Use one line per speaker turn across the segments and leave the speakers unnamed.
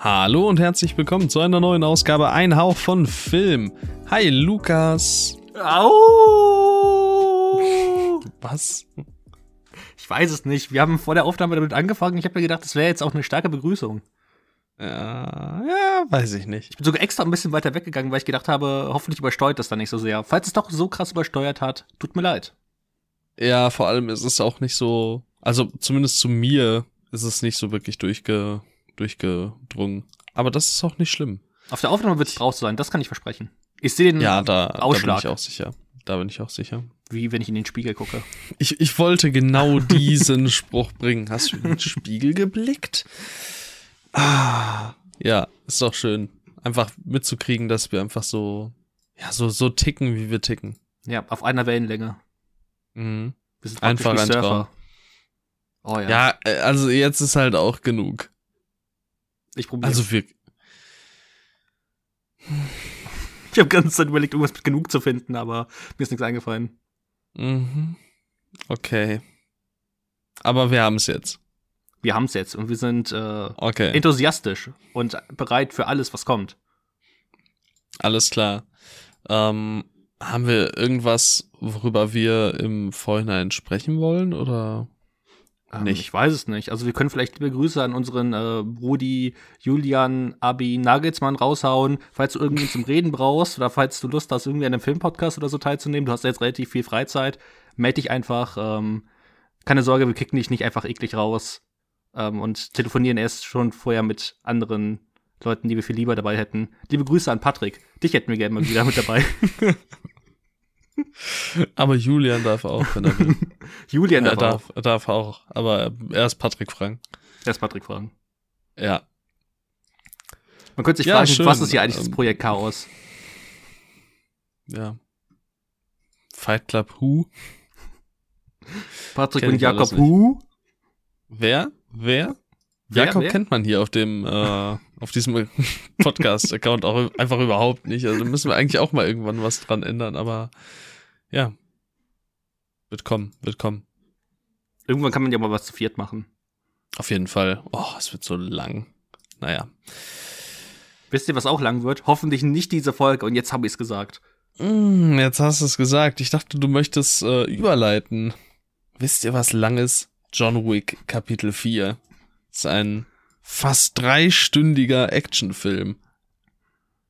Hallo und herzlich willkommen zu einer neuen Ausgabe Ein Hauch von Film. Hi Lukas.
Au!
Was?
Ich weiß es nicht. Wir haben vor der Aufnahme damit angefangen. Ich habe mir gedacht, das wäre jetzt auch eine starke Begrüßung.
Ja, ja, weiß ich nicht.
Ich bin sogar extra ein bisschen weiter weggegangen, weil ich gedacht habe, hoffentlich übersteuert das dann nicht so sehr. Falls es doch so krass übersteuert hat, tut mir leid.
Ja, vor allem ist es auch nicht so, also zumindest zu mir ist es nicht so wirklich durchge, durchgedrungen. Aber das ist auch nicht schlimm.
Auf der Aufnahme wird es draus sein, das kann ich versprechen. Ich sehe den
Ja, da, da bin
Ausschlag,
ich auch sicher. Da bin ich auch sicher.
wie wenn ich in den Spiegel gucke.
Ich, ich wollte genau diesen Spruch bringen. Hast du in den Spiegel geblickt? Ah, ja, ist doch schön. Einfach mitzukriegen, dass wir einfach so, ja, so, so ticken, wie wir ticken.
Ja, auf einer Wellenlänge.
Mhm.
Wir sind
Einfach ein Traum.
Surfer. Oh ja.
Ja, äh, also jetzt ist halt auch genug.
Ich probiere.
Also wir,
ich habe ganz Zeit überlegt, irgendwas mit genug zu finden, aber mir ist nichts eingefallen.
mhm. okay. Aber wir haben es jetzt.
Wir haben es jetzt und wir sind äh,
Okay,
enthusiastisch und bereit für alles, was kommt.
alles klar. Ähm, haben wir irgendwas, worüber wir im Vorhinein sprechen wollen oder?
Ähm,
Nicht.
Ich weiß es nicht. Also wir können vielleicht liebe Grüße an unseren äh, Brudi Julian Abi Nagelsmann raushauen, falls du irgendwie zum Reden brauchst oder falls du Lust hast, irgendwie an einem Filmpodcast oder so teilzunehmen. Du hast jetzt relativ viel Freizeit. Meld dich einfach. Ähm, keine Sorge, wir kicken dich nicht einfach eklig raus ähm, und telefonieren erst schon vorher mit anderen Leuten, die wir viel lieber dabei hätten. Liebe Grüße an Patrick. Dich hätten wir gerne mal wieder mit dabei.
Aber Julian darf auch, wenn er will.
Julian
er
darf, auch.
darf, er darf auch. Aber er ist Patrick Frank.
Erst Patrick fragen.
Ja.
Man könnte sich
Ja,
fragen,
schön.
was ist hier eigentlich das
Ähm,
Projekt Chaos?
Ja. Fight Club Who?
Patrick
kenn
und Jakob?
Wer? Wer?
Wer,
Jakob
wer?
kennt man hier auf dem, äh, auf diesem Podcast-Account auch einfach überhaupt nicht. Also müssen wir eigentlich auch mal irgendwann was dran ändern, aber ja. Wird kommen, wird kommen.
Irgendwann kann man ja mal was zu viert machen.
Auf jeden Fall. Oh, es wird so lang. Naja.
Wisst ihr, was auch lang wird? Hoffentlich nicht diese Folge und jetzt habe ich es gesagt.
Mm, jetzt hast du es gesagt. Ich dachte, du möchtest äh, überleiten. Wisst ihr, was lang ist? John Wick Kapitel 4. ist ein fast dreistündiger Actionfilm.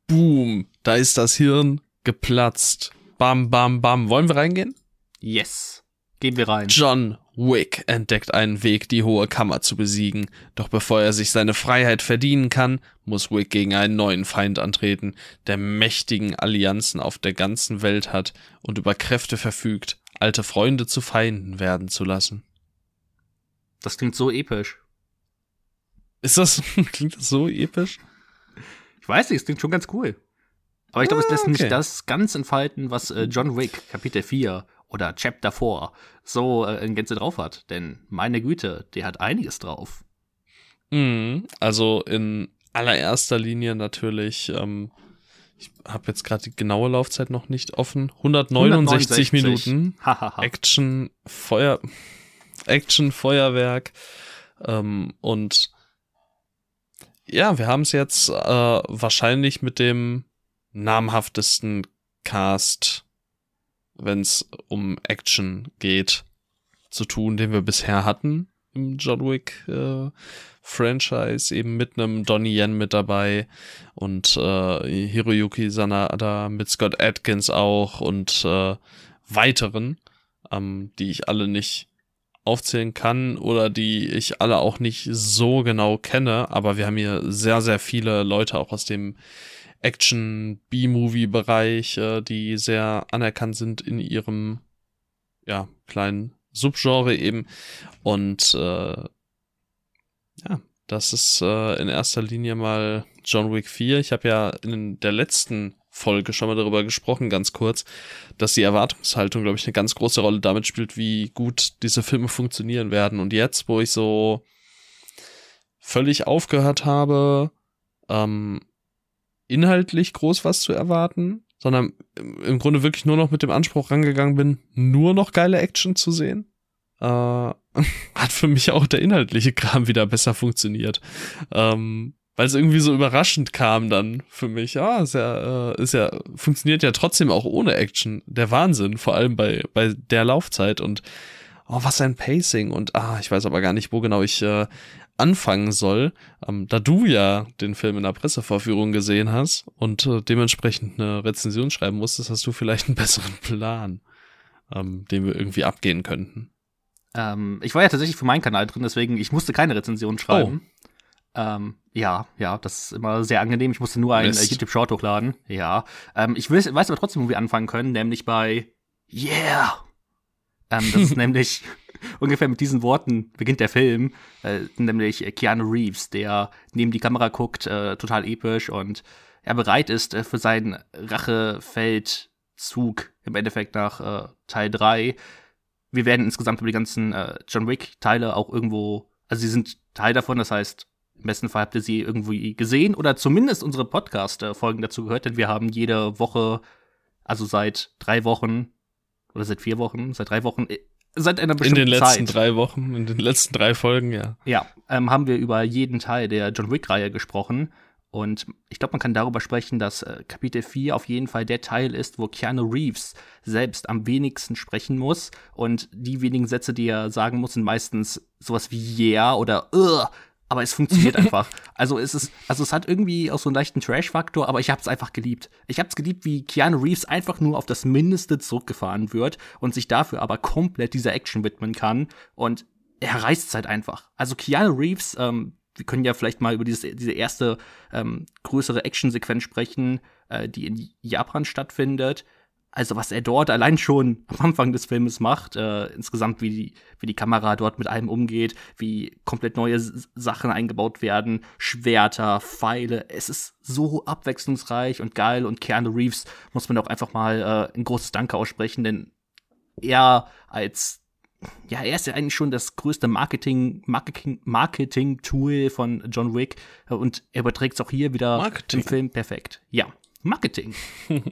Boom, da ist das Hirn geplatzt. Bam, bam, bam. Wollen wir reingehen?
Yes. Gehen wir rein.
John Wick entdeckt einen Weg, die hohe Kammer zu besiegen. Doch bevor er sich seine Freiheit verdienen kann, muss Wick gegen einen neuen Feind antreten, der mächtigen Allianzen auf der ganzen Welt hat und über Kräfte verfügt, alte Freunde zu Feinden werden zu lassen.
Das klingt so episch.
Ist das, klingt das so episch?
Ich weiß nicht, es klingt schon ganz cool. Aber ich glaube, es
Ah,
lässt
okay.
nicht das ganz entfalten, was äh, John Wick Kapitel 4 oder Chapter 4 so äh, in Gänze drauf hat. Denn meine Güte, der hat einiges drauf.
Mhm, also in allererster Linie natürlich, ähm, ich habe jetzt gerade die genaue Laufzeit noch nicht offen, 169 Minuten.
Hahaha.
Action, Feuer, Action, Feuerwerk. Ähm, und ja, wir haben es jetzt äh, wahrscheinlich mit dem namhaftesten Cast, wenn es um Action geht, zu tun, den wir bisher hatten im John Wick äh, Franchise, eben mit einem Donnie Yen mit dabei und äh, Hiroyuki Sanada mit Scott Atkins auch und äh, weiteren, ähm, die ich alle nicht aufzählen kann oder die ich alle auch nicht so genau kenne, aber wir haben hier sehr, sehr viele Leute auch aus dem Action-B-Movie-Bereich, äh, die sehr anerkannt sind in ihrem ja, kleinen Subgenre eben. Und äh, ja, das ist äh, in erster Linie mal John Wick 4. Ich habe ja in der letzten Folge schon mal darüber gesprochen, ganz kurz, dass die Erwartungshaltung, glaube ich, eine ganz große Rolle damit spielt, wie gut diese Filme funktionieren werden. Und jetzt, wo ich so völlig aufgehört habe, ähm, inhaltlich groß was zu erwarten, sondern im Grunde wirklich nur noch mit dem Anspruch rangegangen bin, nur noch geile Action zu sehen, äh, hat für mich auch der inhaltliche Kram wieder besser funktioniert. Ähm, weil es irgendwie so überraschend kam dann für mich. Ja, ist ja, äh, ist ja, funktioniert ja trotzdem auch ohne Action. Der Wahnsinn, vor allem bei, bei der Laufzeit und oh, was ein Pacing und ah, ich weiß aber gar nicht, wo genau ich äh, anfangen soll, ähm, da du ja den Film in der Pressevorführung gesehen hast und äh, dementsprechend eine Rezension schreiben musstest, hast du vielleicht einen besseren Plan, ähm, den wir irgendwie abgehen könnten.
Ähm, ich war ja tatsächlich für meinen Kanal drin, deswegen ich musste keine Rezension schreiben. Oh. Ähm, ja, ja, das ist immer sehr angenehm. Ich musste nur einen äh, YouTube-Short hochladen. Ja. Ähm, ich weiß, weiß aber trotzdem, wo wir anfangen können, nämlich bei Yeah. Ähm, das ist nämlich ungefähr mit diesen Worten beginnt der Film, äh, nämlich Keanu Reeves, der neben die Kamera guckt, äh, total episch und er bereit ist äh, für seinen Rachefeldzug im Endeffekt nach äh, Teil 3. Wir werden insgesamt über die ganzen äh, John Wick-Teile auch irgendwo, also sie sind Teil davon, das heißt, im besten Fall habt ihr sie irgendwie gesehen oder zumindest unsere Podcast-Folgen dazu gehört, denn wir haben jede Woche, also seit drei Wochen oder seit vier Wochen, seit drei Wochen, äh, seit einer bestimmten
Zeit. In den letzten
Zeit,
drei Wochen, in den letzten drei Folgen, ja.
Ja, ähm, haben wir über jeden Teil der John Wick-Reihe gesprochen. Und ich glaube, man kann darüber sprechen, dass äh, Kapitel 4 auf jeden Fall der Teil ist, wo Keanu Reeves selbst am wenigsten sprechen muss. Und die wenigen Sätze, die er sagen muss, sind meistens sowas wie Yeah oder Ugh aber es funktioniert einfach. Also es ist, also es hat irgendwie auch so einen leichten Trash-Faktor, aber ich habe es einfach geliebt. Ich habe es geliebt, wie Keanu Reeves einfach nur auf das Mindeste zurückgefahren wird und sich dafür aber komplett dieser Action widmen kann und er reißt es halt einfach. Also Keanu Reeves, ähm, wir können ja vielleicht mal über dieses, diese erste ähm, größere Action-Sequenz sprechen, äh, die in Japan stattfindet also was er dort allein schon am Anfang des Filmes macht, äh, insgesamt wie die, wie die Kamera dort mit allem umgeht, wie komplett neue S Sachen eingebaut werden, Schwerter, Pfeile, es ist so abwechslungsreich und geil und Keanu Reeves muss man auch einfach mal äh, ein großes Danke aussprechen, denn er als ja, er ist ja eigentlich schon das größte Marketing, Marketing, Marketing-Tool von John Wick und er überträgt es auch hier wieder Marketing. im Film perfekt. Ja, Marketing.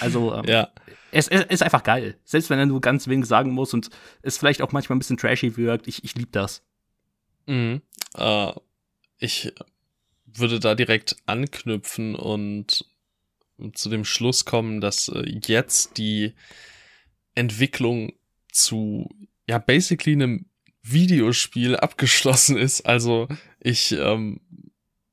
Also ähm, ja. es, es, ist einfach geil. Selbst wenn er nur ganz wenig sagen muss und es vielleicht auch manchmal ein bisschen trashy wirkt. Ich, ich liebe das.
Mhm. Äh, ich würde da direkt anknüpfen und zu dem Schluss kommen, dass äh, jetzt die Entwicklung zu ja basically einem Videospiel abgeschlossen ist. Also ich ähm,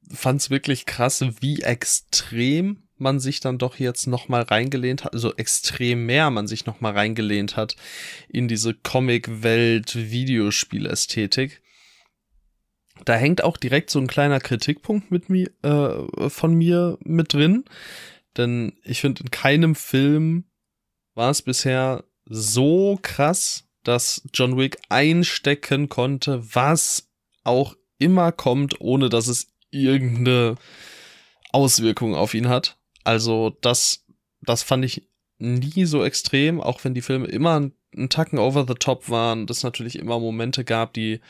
fand es wirklich krass, wie extrem man sich dann doch jetzt noch mal reingelehnt hat, also extrem mehr man sich noch mal reingelehnt hat in diese Comic-Welt, Videospielästhetik. Da hängt auch direkt so ein kleiner Kritikpunkt mit mir, äh, von mir mit drin, denn ich finde, in keinem Film war es bisher so krass, dass John Wick einstecken konnte, was auch immer kommt, ohne dass es irgendeine Auswirkung auf ihn hat. Also das, das fand ich nie so extrem, auch wenn die Filme immer einen Tacken over the top waren, das natürlich immer Momente gab, die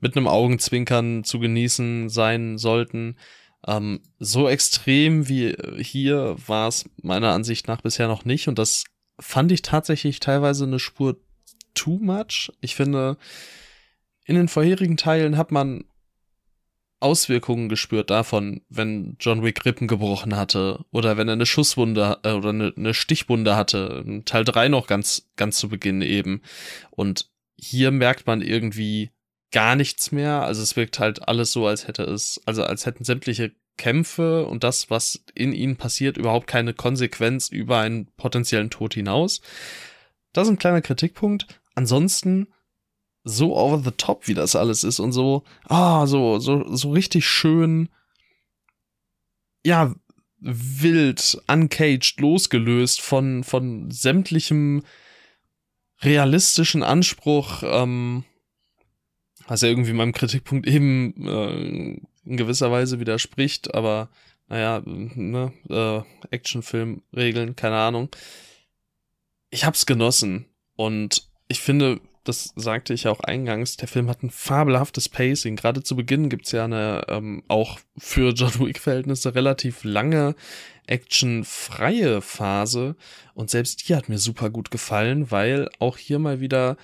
mit einem Augenzwinkern zu genießen sein sollten. Ähm, so extrem wie hier war es meiner Ansicht nach bisher noch nicht und das fand ich tatsächlich teilweise eine Spur too much. Ich finde, in den vorherigen Teilen hat man Auswirkungen gespürt davon, wenn John Wick Rippen gebrochen hatte oder wenn er eine Schusswunde äh, oder eine, eine Stichwunde hatte. Teil 3 noch ganz, ganz zu Beginn eben. Und hier merkt man irgendwie gar nichts mehr. Also es wirkt halt alles so, als hätte es, also als hätten sämtliche Kämpfe und das, was in ihnen passiert, überhaupt keine Konsequenz über einen potenziellen Tod hinaus. Das ist ein kleiner Kritikpunkt. Ansonsten so over the top, wie das alles ist und so, ah, so, so, so richtig schön, ja, wild, uncaged, losgelöst von, von sämtlichem realistischen Anspruch, ähm, was ja irgendwie meinem Kritikpunkt eben äh, in gewisser Weise widerspricht, aber naja, ne, äh, Actionfilm-Regeln, keine Ahnung. Ich hab's genossen und ich finde, das sagte ich ja auch eingangs, der Film hat ein fabelhaftes Pacing. Gerade zu Beginn gibt's ja eine ähm, auch für John Wick-Verhältnisse relativ lange actionfreie Phase. Und selbst die hat mir super gut gefallen, weil auch hier mal wieder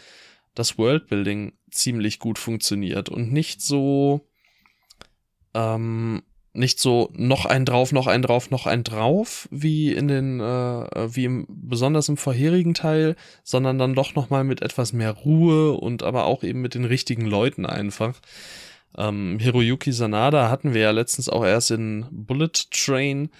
das Worldbuilding ziemlich gut funktioniert und nicht so ähm, nicht so noch ein drauf, noch ein drauf, noch ein drauf, wie in den, äh, wie im, besonders im vorherigen Teil, sondern dann doch nochmal mit etwas mehr Ruhe und aber auch eben mit den richtigen Leuten einfach. Ähm, Hiroyuki Sanada hatten wir ja letztens auch erst in Bullet Train.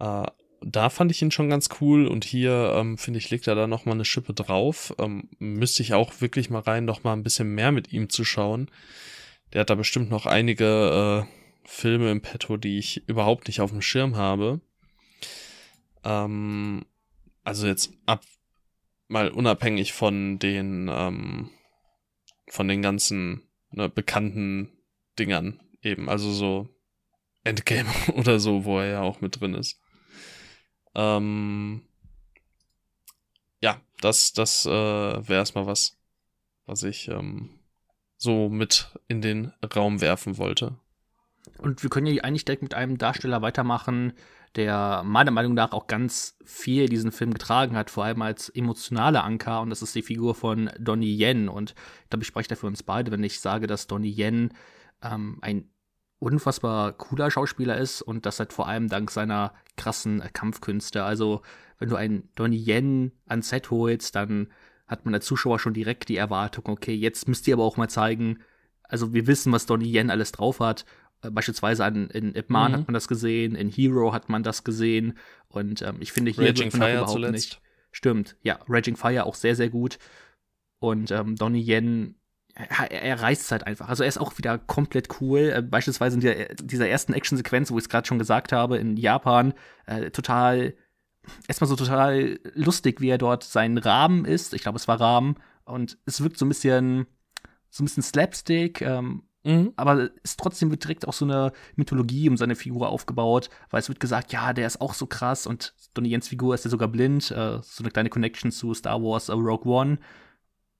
Äh, da fand ich ihn schon ganz cool und hier ähm, finde ich legt er da nochmal eine Schippe drauf. Ähm, müsste ich auch wirklich mal rein, noch mal ein bisschen mehr mit ihm zu schauen. Der hat da bestimmt noch einige äh, Filme im Petto, die ich überhaupt nicht auf dem Schirm habe. Ähm, also jetzt ab mal unabhängig von den ähm, von den ganzen ne, bekannten Dingern eben, also so Endgame oder so, wo er ja auch mit drin ist. Ähm, ja, das, das äh, wäre erstmal was, was ich ähm, so mit in den Raum werfen wollte.
Und wir können ja eigentlich direkt mit einem Darsteller weitermachen, der meiner Meinung nach auch ganz viel diesen Film getragen hat, vor allem als emotionaler Anker. Und das ist die Figur von Donnie Yen. Und ich glaube, ich spreche da für uns beide, wenn ich sage, dass Donnie Yen ähm, ein unfassbar cooler Schauspieler ist und das halt vor allem dank seiner krassen Kampfkünste. Also, wenn du einen Donnie Yen ans Set holst, dann hat man als Zuschauer schon direkt die Erwartung, okay, jetzt müsst ihr aber auch mal zeigen, also wir wissen, was Donnie Yen alles drauf hat beispielsweise an, in Ip Man mhm. hat man das gesehen, in Hero hat man das gesehen. Und ähm, ich finde, hier
Raging wird man Fire überhaupt zuletzt. nicht.
Stimmt, ja, Raging Fire auch sehr, sehr gut. Und ähm, Donnie Yen, er, er reißt es halt einfach. Also er ist auch wieder komplett cool. Äh, beispielsweise in der, dieser ersten Actionsequenz, wo ich es gerade schon gesagt habe, in Japan, äh, total, erstmal so total lustig, wie er dort seinen Rahmen ist. Ich glaube, es war Rahmen. Und es wirkt so ein bisschen, so ein bisschen Slapstick. Ähm, Mhm. Aber ist trotzdem wird direkt auch so eine Mythologie um seine Figur aufgebaut, weil es wird gesagt, ja, der ist auch so krass und Donnie Jens Figur ist ja sogar blind, äh, so eine kleine Connection zu Star Wars uh, Rogue One.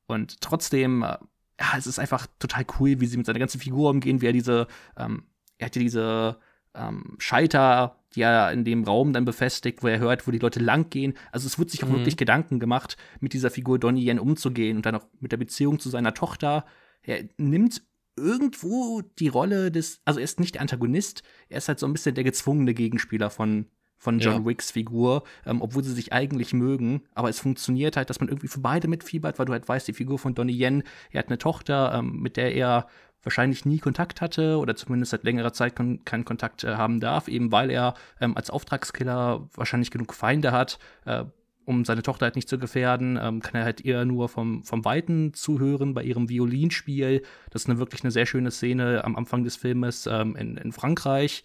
Und trotzdem, äh, ja, es ist einfach total cool, wie sie mit seiner ganzen Figur umgehen, wie er diese, ähm, er hat ja diese ähm, Schalter, die er in dem Raum dann befestigt, wo er hört, wo die Leute lang gehen. Also es wird sich auch mhm. wirklich Gedanken gemacht, mit dieser Figur Donnie Yen umzugehen und dann auch mit der Beziehung zu seiner Tochter. Er nimmt irgendwo die Rolle des, also er ist nicht der Antagonist, er ist halt so ein bisschen der gezwungene Gegenspieler von, von John ja. Wicks Figur, ähm, obwohl sie sich eigentlich mögen. Aber es funktioniert halt, dass man irgendwie für beide mitfiebert, weil du halt weißt, die Figur von Donnie Yen, er hat eine Tochter, ähm, mit der er wahrscheinlich nie Kontakt hatte oder zumindest seit längerer Zeit kon keinen Kontakt äh, haben darf, eben weil er ähm, als Auftragskiller wahrscheinlich genug Feinde hat. Äh, um seine Tochter halt nicht zu gefährden, ähm, kann er halt eher nur vom, vom Weiten zuhören bei ihrem Violinspiel. Das ist eine wirklich eine sehr schöne Szene am Anfang des Filmes ähm, in, in Frankreich.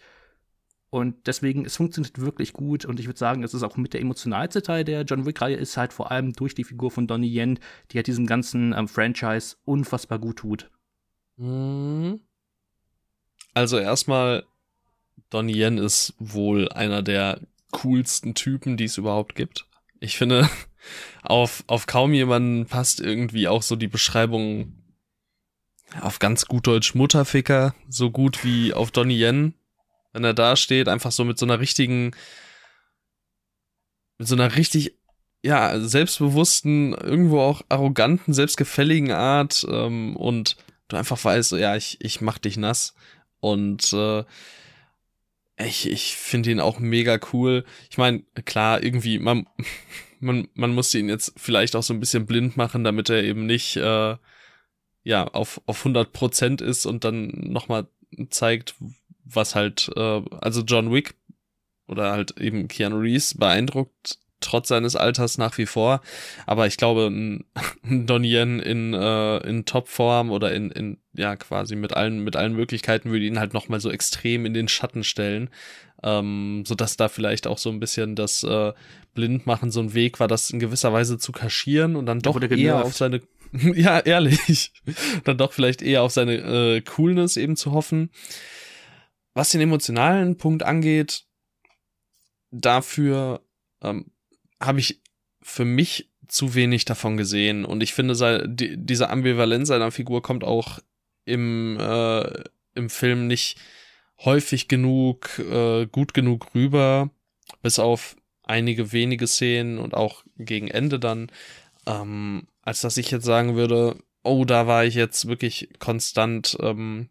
Und deswegen, es funktioniert wirklich gut. Und ich würde sagen, es ist auch mit der emotionalste Teil der John Wick-Reihe, ist halt vor allem durch die Figur von Donnie Yen, die halt diesem ganzen ähm, Franchise unfassbar gut tut.
Mhm. Also erstmal, Donnie Yen ist wohl einer der coolsten Typen, die es überhaupt gibt. Ich finde, auf, auf kaum jemanden passt irgendwie auch so die Beschreibung auf ganz gut Deutsch Mutterficker, so gut wie auf Donnie Yen, wenn er da steht, einfach so mit so einer richtigen, mit so einer richtig, ja, selbstbewussten, irgendwo auch arroganten, selbstgefälligen Art ähm, und du einfach weißt, ja, ich, ich mach dich nass. Und äh, ich, ich finde ihn auch mega cool. Ich meine, klar, irgendwie, man, man, man musste ihn jetzt vielleicht auch so ein bisschen blind machen, damit er eben nicht äh, ja auf, auf 100 Prozent ist und dann nochmal zeigt, was halt, äh, also John Wick oder halt eben Keanu Reeves beeindruckt trotz seines Alters nach wie vor. Aber ich glaube, ein, ein Donnie Yen in, äh, in Topform oder in, in, ja, quasi mit allen, mit allen Möglichkeiten würde ihn halt nochmal so extrem in den Schatten stellen. Ähm, so dass da vielleicht auch so ein bisschen das äh, Blindmachen so ein Weg war, das in gewisser Weise zu kaschieren und dann doch eher auf seine, ja, ehrlich, dann doch vielleicht eher auf seine äh, Coolness eben zu hoffen. Was den emotionalen Punkt angeht, dafür ähm, habe ich für mich zu wenig davon gesehen. Und ich finde, die, diese Ambivalenz seiner Figur kommt auch im, äh, im Film nicht häufig genug, äh, gut genug rüber, bis auf einige wenige Szenen und auch gegen Ende dann, ähm, als dass ich jetzt sagen würde, oh, da war ich jetzt wirklich konstant ähm,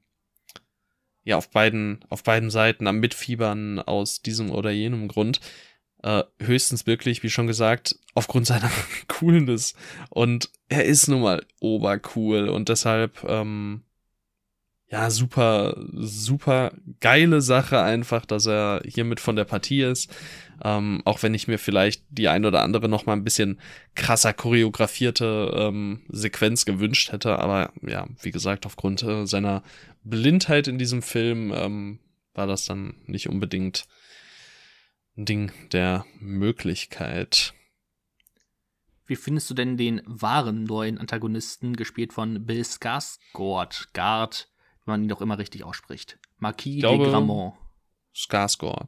ja auf beiden, auf beiden Seiten am Mitfiebern aus diesem oder jenem Grund. Äh, höchstens wirklich, wie schon gesagt, aufgrund seiner Coolness. Und er ist nun mal obercool und deshalb, ähm, ja, super, super geile Sache einfach, dass er hiermit von der Partie ist. Ähm, auch wenn ich mir vielleicht die ein oder andere noch mal ein bisschen krasser choreografierte ähm, Sequenz gewünscht hätte. Aber ja, wie gesagt, aufgrund äh, seiner Blindheit in diesem Film ähm, war das dann nicht unbedingt Ding der Möglichkeit.
Wie findest du denn den wahren neuen Antagonisten, gespielt von Bill Skarsgård, Gard, wenn man ihn doch immer richtig ausspricht? Marquis
glaube,
de Gramont.
Skarsgård.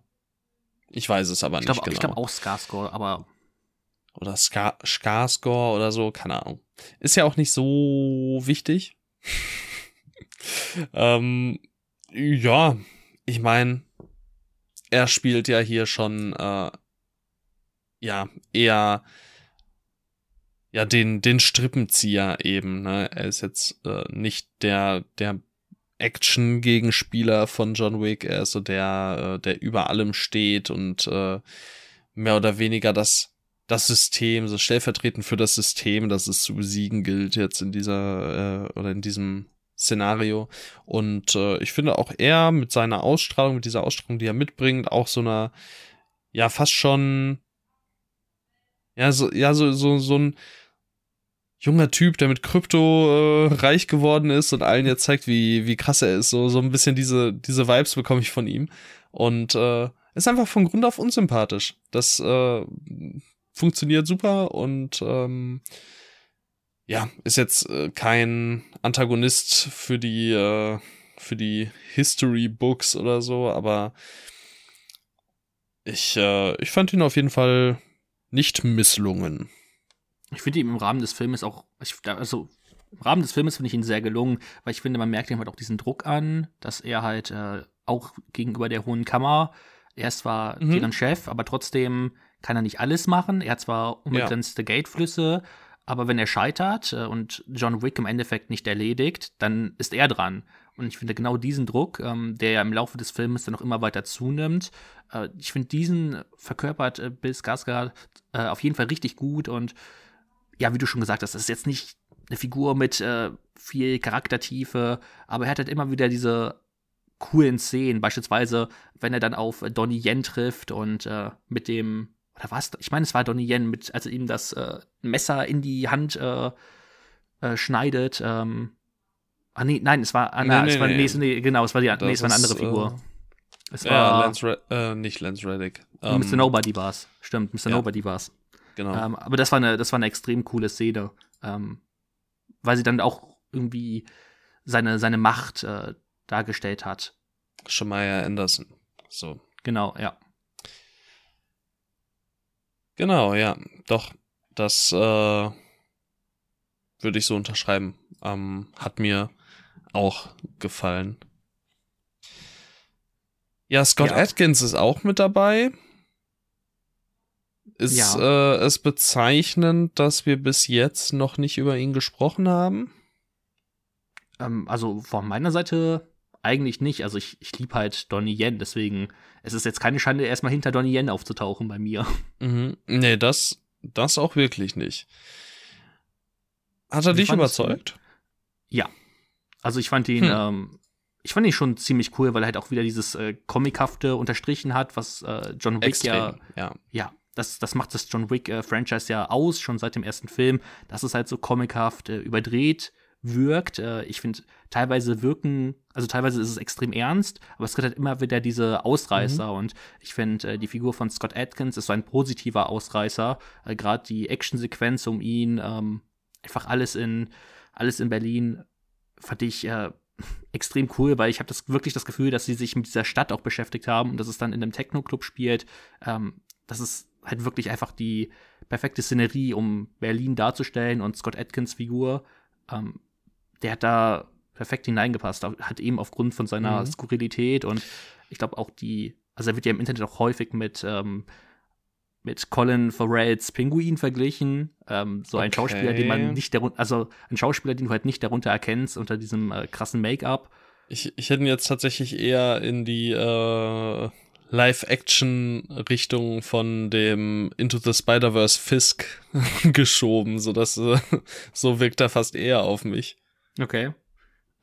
Ich weiß es aber
Ich
nicht
glaube
genau.
ich glaub auch Skarsgård, aber
oder Ska Skarsgård oder so, keine Ahnung. Ist ja auch nicht so wichtig. ähm, ja, ich meine, er spielt ja hier schon äh, ja eher ja den den Strippenzieher eben. Ne? Er ist jetzt äh, nicht der der Action Gegenspieler von John Wick. Er ist so der äh, der über allem steht und äh, mehr oder weniger das das System, so stellvertretend für das System, das es zu besiegen gilt jetzt in dieser äh, oder in diesem Szenario. Und äh, ich finde auch er mit seiner Ausstrahlung, mit dieser Ausstrahlung, die er mitbringt, auch so einer, ja, fast schon, ja, so, ja, so, so, so ein junger Typ, der mit Krypto äh, reich geworden ist und allen jetzt zeigt, wie, wie krass er ist. So, so ein bisschen diese, diese Vibes bekomme ich von ihm. Und äh, ist einfach von Grund auf unsympathisch. Das äh, funktioniert super und ähm, ja, ist jetzt äh, kein Antagonist für die äh, für die History Books oder so, aber ich äh, ich fand ihn auf jeden Fall nicht misslungen.
ich finde ihn im Rahmen des Filmes auch, ich, also im Rahmen des Filmes finde ich ihn sehr gelungen, weil ich finde, man merkt ihm halt auch diesen Druck an, dass er halt äh, auch gegenüber der Hohen Kammer, er ist zwar
Mhm.
deren Chef, aber trotzdem kann er nicht alles machen. Er hat zwar unbegrenzte Geldflüsse, aber wenn er scheitert äh, und John Wick im Endeffekt nicht erledigt, dann ist er dran. Und ich finde genau diesen Druck, ähm, der ja im Laufe des Films dann noch immer weiter zunimmt, äh, ich finde diesen verkörpert äh, Bill Skarsgård äh, auf jeden Fall richtig gut und ja, wie du schon gesagt hast, das ist jetzt nicht eine Figur mit äh, viel Charaktertiefe, aber er hat halt immer wieder diese coolen Szenen, beispielsweise, wenn er dann auf Donnie Yen trifft und äh, mit dem, oder was? Ich meine, es war Donnie Yen, mit, als er ihm das äh, Messer in die Hand äh, äh, schneidet. Ähm, ah, nee, nein, es war, ah,
Nee,
na,
nee,
es war,
nee.
nee, es- genau, es war, die,
Das
nee, es war eine andere
ist,
Figur.
äh,
es
Ja,
war,
Lance Red äh, nicht Lance Reddick. Ähm,
Mr. Nobody war's. Stimmt, Mr.
ja.
Nobody war's.
Genau.
Ähm, aber das war eine, das war eine extrem coole Szene, ähm, weil sie dann auch irgendwie seine, seine Macht äh, dargestellt hat.
Shemaya Anderson. So.
Genau, ja.
Genau, ja. Doch, das äh, würde ich so unterschreiben. Ähm, hat mir auch gefallen. Ja, Scott
Ja.
Atkins ist auch mit dabei. Ist
Ja.
äh, es bezeichnend, dass wir bis jetzt noch nicht über ihn gesprochen haben?
Ähm, also von meiner Seite eigentlich nicht. Also ich, ich liebe halt Donnie Yen, deswegen es ist jetzt keine Schande, erstmal hinter Donnie Yen aufzutauchen bei mir.
Mhm. Nee, das, das auch wirklich nicht. Hat er
Wie
dich überzeugt?
Ja. Also ich fand ihn,
Hm.
ähm, ich fand ihn schon ziemlich cool, weil er halt auch wieder dieses äh, Comichafte unterstrichen hat, was äh, John Wick ja
Extrem, ja.
ja, das, das macht das John Wick-Franchise ja aus, schon seit dem ersten Film, dass es halt so comichaft äh, überdreht wirkt. Äh, ich finde, teilweise wirken, also teilweise ist es extrem ernst, aber es gibt halt immer wieder diese Ausreißer und ich finde, äh, die Figur von Scott Atkins ist so ein positiver Ausreißer. Äh, Gerade die Actionsequenz um ihn, ähm, einfach alles in, alles in Berlin fand ich äh, extrem cool, weil ich habe das wirklich das Gefühl, dass sie sich mit dieser Stadt auch beschäftigt haben und dass es dann in einem Techno-Club spielt. Ähm, das ist halt wirklich einfach die perfekte Szenerie, um Berlin darzustellen und Scott Atkins Figur, ähm, der hat da perfekt hineingepasst, hat eben aufgrund von seiner
Mhm.
Skurrilität und ich glaube auch die, also er wird ja im Internet auch häufig mit ähm, mit Colin Farrells Pinguin verglichen, ähm, so ein
Okay.
Schauspieler, den man nicht darunter, also ein Schauspieler, den du halt nicht darunter erkennst unter diesem äh, krassen Make-up.
Ich, ich hätte ihn jetzt tatsächlich eher in die äh, Live-Action-Richtung von dem Into the Spider-Verse Fisk geschoben, so dass äh, so wirkt er fast eher auf mich.
Okay.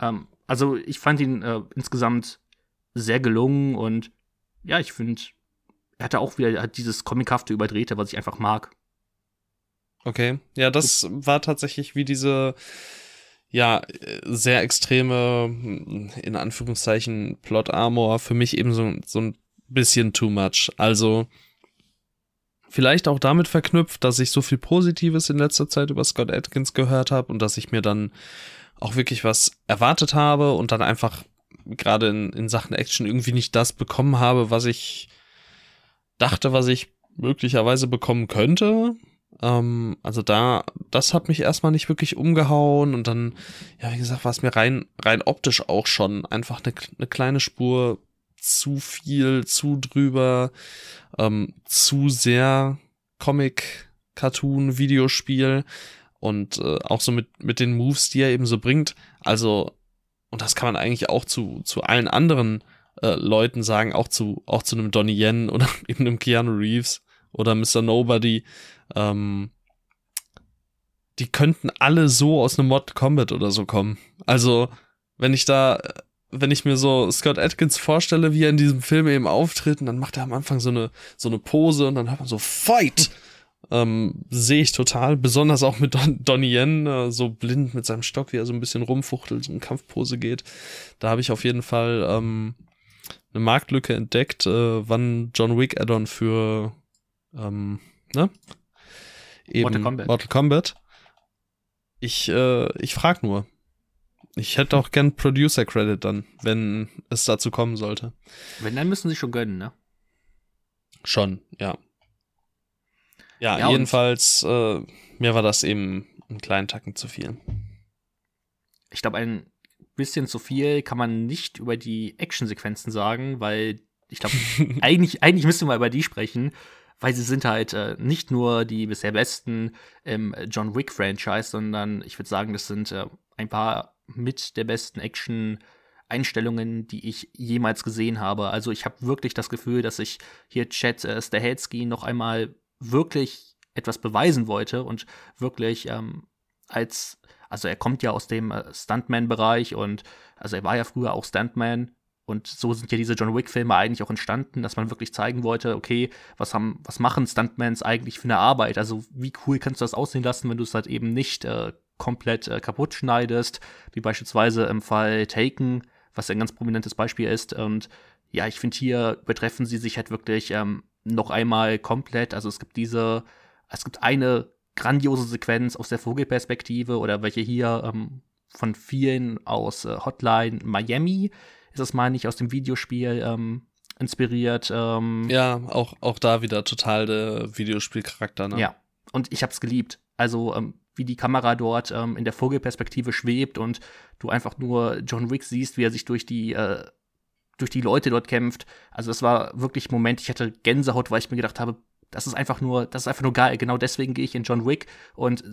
Ähm, also ich fand ihn äh, insgesamt sehr gelungen und ja, ich finde, er hatte auch wieder hat dieses comichafte Überdrehte, was ich einfach mag.
Okay, ja, das war tatsächlich wie diese ja sehr extreme in Anführungszeichen Plot Armor für mich eben so, so ein bisschen too much. Also vielleicht auch damit verknüpft, dass ich so viel Positives in letzter Zeit über Scott Atkins gehört habe und dass ich mir dann auch wirklich was erwartet habe und dann einfach gerade in, in Sachen Action irgendwie nicht das bekommen habe, was ich dachte, was ich möglicherweise bekommen könnte. Ähm, also da, das hat mich erstmal nicht wirklich umgehauen und dann, ja, wie gesagt, war es mir rein, rein optisch auch schon einfach eine, eine kleine Spur zu viel, zu drüber, ähm, zu sehr Comic, Cartoon, Videospiel und äh, auch so mit, mit den Moves, die er eben so bringt. Also, und das kann man eigentlich auch zu, zu allen anderen äh, Leuten sagen, auch zu, auch zu einem Donnie Yen oder eben einem Keanu Reeves oder Mr. Nobody. Ähm, die könnten alle so aus einem Mod Combat oder so kommen. Also, wenn ich da, wenn ich mir so Scott Atkins vorstelle, wie er in diesem Film eben auftritt, und dann macht er am Anfang so eine, so eine Pose und dann hat man so Fight! Ähm, Sehe ich total, besonders auch mit Don Donnie Yen, äh, so blind mit seinem Stock, wie er so ein bisschen rumfuchtelt, so in Kampfpose geht. Da habe ich auf jeden Fall ähm, eine Marktlücke entdeckt, äh, wann John Wick Addon für ähm, ne? Eben Mortal Kombat. Mortal Kombat. Ich, äh, ich frag nur. Ich hätte auch gern Producer Credit dann, wenn es dazu kommen sollte.
Wenn, dann müssen sie schon gönnen, ne?
Schon, ja. Ja, ja jedenfalls, äh, mir war das eben einen kleinen Tacken zu viel.
Ich glaube, ein bisschen zu viel kann man nicht über die Actionsequenzen sagen, weil ich glaube, eigentlich, eigentlich müsste man über die sprechen, weil sie sind halt äh, nicht nur die bisher besten im John Wick-Franchise, sondern ich würde sagen, das sind äh, ein paar mit der besten Action- Einstellungen, die ich jemals gesehen habe. Also ich habe wirklich das Gefühl, dass ich hier Chad äh, Stahelski noch einmal wirklich etwas beweisen wollte und wirklich ähm, als, also er kommt ja aus dem äh, Stuntman-Bereich und also er war ja früher auch Stuntman und so sind ja diese John Wick-Filme eigentlich auch entstanden, dass man wirklich zeigen wollte, okay, was haben, was machen Stuntmans eigentlich für eine Arbeit? Also wie cool kannst du das aussehen lassen, wenn du es halt eben nicht äh, komplett äh, kaputt schneidest, wie beispielsweise im Fall Taken, was ein ganz prominentes Beispiel ist. Und ja, ich finde, hier betreffen sie sich halt wirklich ähm, noch einmal komplett. Also es gibt diese, es gibt eine grandiose Sequenz aus der Vogelperspektive oder welche hier ähm, von vielen aus äh, Hotline Miami ist es mal nicht aus dem Videospiel ähm, inspiriert. Ähm,
ja, auch, auch da wieder total der Videospielcharakter. Ne?
Ja, und ich hab's geliebt. Also ähm, wie die Kamera dort ähm, in der Vogelperspektive schwebt und du einfach nur John Wick siehst, wie er sich durch die äh, durch die Leute dort kämpft. Also das war wirklich ein Moment, ich hatte Gänsehaut, weil ich mir gedacht habe, das ist einfach nur, das ist einfach nur geil. Genau deswegen gehe ich in John Wick und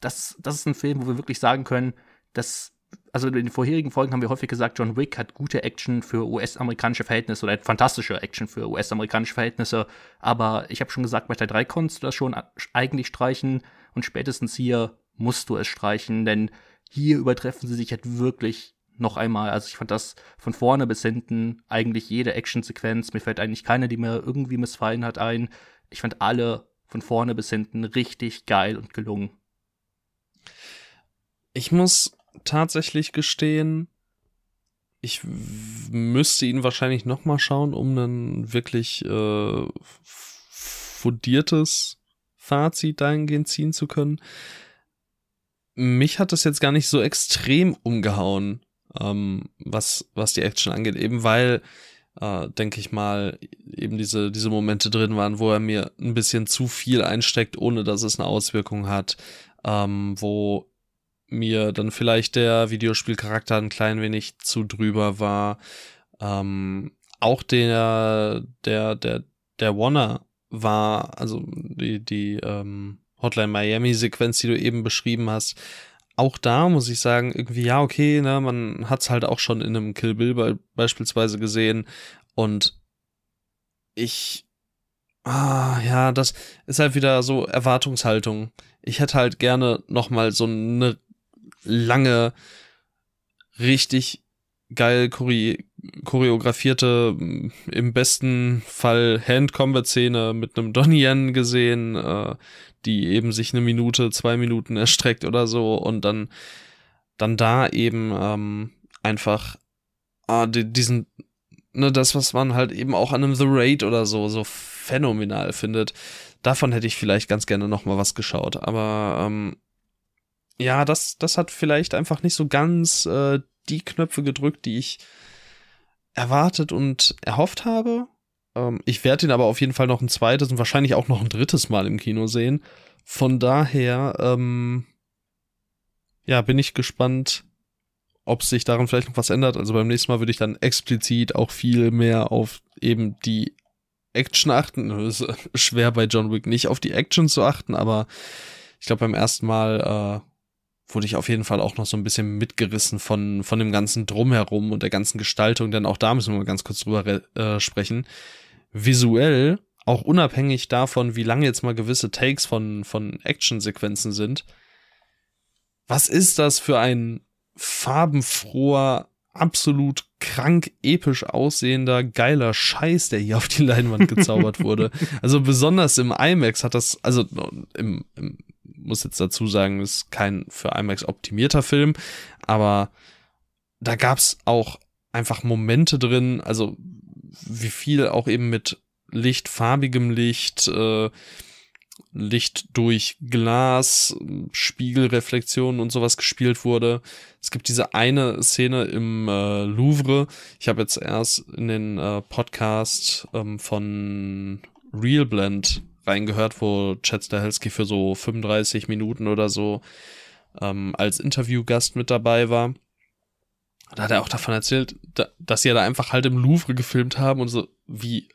das, das ist ein Film, wo wir wirklich sagen können, dass also in den vorherigen Folgen haben wir häufig gesagt, John Wick hat gute Action für US-amerikanische Verhältnisse oder fantastische Action für US-amerikanische Verhältnisse. Aber ich habe schon gesagt, bei Teil 3 konntest du das schon eigentlich streichen und spätestens hier musst du es streichen, denn hier übertreffen sie sich halt wirklich noch einmal. Also ich fand das von vorne bis hinten eigentlich jede Actionsequenz. Mir fällt eigentlich keine, die mir irgendwie missfallen hat, ein. Ich fand alle von vorne bis hinten richtig geil und gelungen.
Ich muss tatsächlich gestehen, ich müsste ihn wahrscheinlich noch mal schauen, um ein wirklich äh, fundiertes Fazit dahingehend ziehen zu können. Mich hat das jetzt gar nicht so extrem umgehauen, ähm, was, was die Action angeht, eben weil, äh, denke ich mal, eben diese, diese Momente drin waren, wo er mir ein bisschen zu viel einsteckt, ohne dass es eine Auswirkung hat, ähm, wo mir dann vielleicht der Videospielcharakter ein klein wenig zu drüber war. Ähm, auch der, der, der, der Warner war, also die, die ähm, Hotline Miami-Sequenz, die du eben beschrieben hast, auch da muss ich sagen, irgendwie, ja, okay, ne, man hat's halt auch schon in einem Kill Bill be beispielsweise gesehen. Und ich, ah, ja, das ist halt wieder so Erwartungshaltung. Ich hätte halt gerne nochmal so eine lange, richtig geil chore choreografierte, im besten Fall Hand-Combat-Szene mit einem Donnie Yen gesehen, äh, die eben sich eine Minute, zwei Minuten erstreckt oder so und dann, dann da eben ähm, einfach ah, die, diesen, ne, das, was man halt eben auch an einem The Raid oder so, so phänomenal findet. Davon hätte ich vielleicht ganz gerne noch mal was geschaut. Aber ähm, ja, das, das hat vielleicht einfach nicht so ganz äh, die Knöpfe gedrückt, die ich erwartet und erhofft habe. Ähm, ich werde ihn aber auf jeden Fall noch ein zweites und wahrscheinlich auch noch ein drittes Mal im Kino sehen. Von daher, ähm, ja, bin ich gespannt, ob sich daran vielleicht noch was ändert. Also beim nächsten Mal würde ich dann explizit auch viel mehr auf eben die Action achten. Ist schwer bei John Wick nicht auf die Action zu achten, aber ich glaube beim ersten Mal äh, wurde ich auf jeden Fall auch noch so ein bisschen mitgerissen von, von dem ganzen Drumherum und der ganzen Gestaltung, denn auch da müssen wir mal ganz kurz drüber äh, sprechen visuell, auch unabhängig davon, wie lange jetzt mal gewisse Takes von, von Actionsequenzen sind, was ist das für ein farbenfroher, absolut krank episch aussehender, geiler Scheiß, der hier auf die Leinwand gezaubert wurde. Also besonders im IMAX hat das, also im, im muss jetzt dazu sagen, ist kein für IMAX optimierter Film, aber da gab's auch einfach Momente drin, also wie viel auch eben mit Licht, farbigem Licht, äh, Licht durch Glas, Spiegelreflexionen und sowas gespielt wurde. Es gibt diese eine Szene im äh, Louvre. Ich habe jetzt erst in den äh, Podcast ähm, von Real Blend reingehört, wo Chad Stahelski für so 35 Minuten oder so ähm, als Interviewgast mit dabei war da hat er auch davon erzählt, da, dass sie ja da einfach halt im Louvre gefilmt haben und so, wie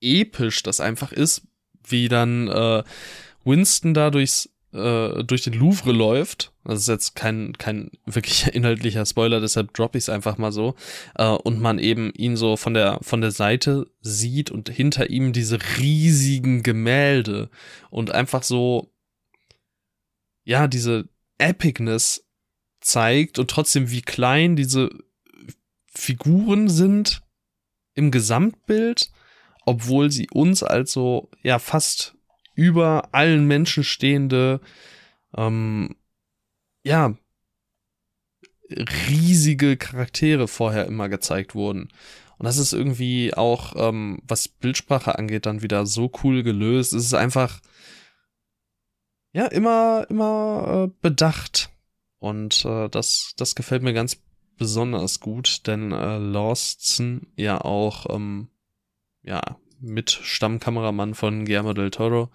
episch das einfach ist, wie dann äh, Winston da durchs äh, durch den Louvre läuft. Das ist jetzt kein, kein wirklich inhaltlicher Spoiler, deshalb drop ich es einfach mal so. Äh, und man eben ihn so von der, von der Seite sieht und hinter ihm diese riesigen Gemälde und einfach so, ja, diese Epicness zeigt und trotzdem wie klein diese Figuren sind im Gesamtbild, obwohl sie uns als so ja fast über allen Menschen stehende ähm, ja riesige Charaktere vorher immer gezeigt wurden. Und das ist irgendwie auch, ähm, was Bildsprache angeht, dann wieder so cool gelöst. Es ist einfach, ja, immer, immer äh, bedacht. Und äh, das, das gefällt mir ganz besonders gut, denn äh, Lawson ja auch ähm, ja mit Stammkameramann von Guillermo del Toro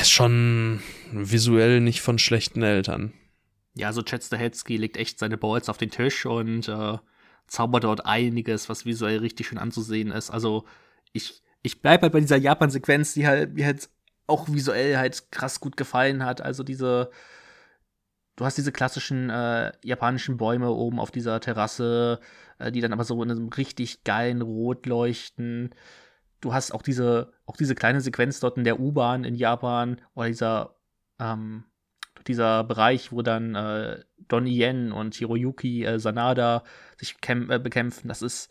ist schon visuell nicht von schlechten Eltern.
Ja, so Chad Stahelski legt echt seine Balls auf den Tisch und äh, zaubert dort einiges, was visuell richtig schön anzusehen ist. Also ich, ich bleib halt bei dieser Japan-Sequenz, die halt mir halt auch visuell halt krass gut gefallen hat. Also diese du hast diese klassischen äh, japanischen Bäume oben auf dieser Terrasse, äh, die dann aber so in einem richtig geilen Rot leuchten. Du hast auch diese, auch diese kleine Sequenz dort in der U-Bahn in Japan oder dieser, ähm, dieser Bereich, wo dann äh, Donnie Yen und Hiroyuki äh, Sanada sich äh, bekämpfen. Das ist,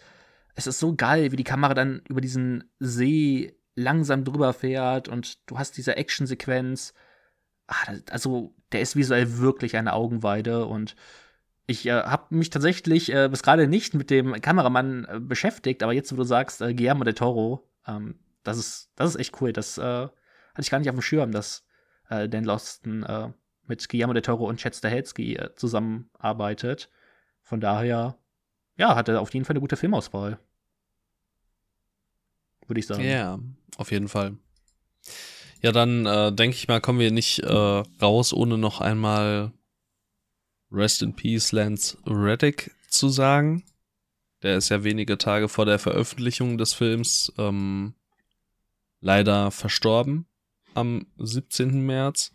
es ist so geil, wie die Kamera dann über diesen See langsam drüber fährt und du hast diese Action-Sequenz also der ist visuell wirklich eine Augenweide und ich äh, habe mich tatsächlich äh, bis gerade nicht mit dem Kameramann äh, beschäftigt, aber jetzt, wo du sagst, äh, Guillermo del Toro, ähm, das ist, das ist echt cool. Das äh, hatte ich gar nicht auf dem Schirm, dass äh, Dan Losten mit Guillermo del Toro und Chad Stahelski zusammenarbeitet. Von daher, ja, hat er auf jeden Fall eine gute Filmauswahl. Würde ich sagen.
Ja, auf jeden Fall. Ja, dann äh, denke ich mal, kommen wir nicht äh, raus, ohne noch einmal Rest in Peace Lance Reddick zu sagen. Der ist ja wenige Tage vor der Veröffentlichung des Films ähm, leider verstorben am 17. März.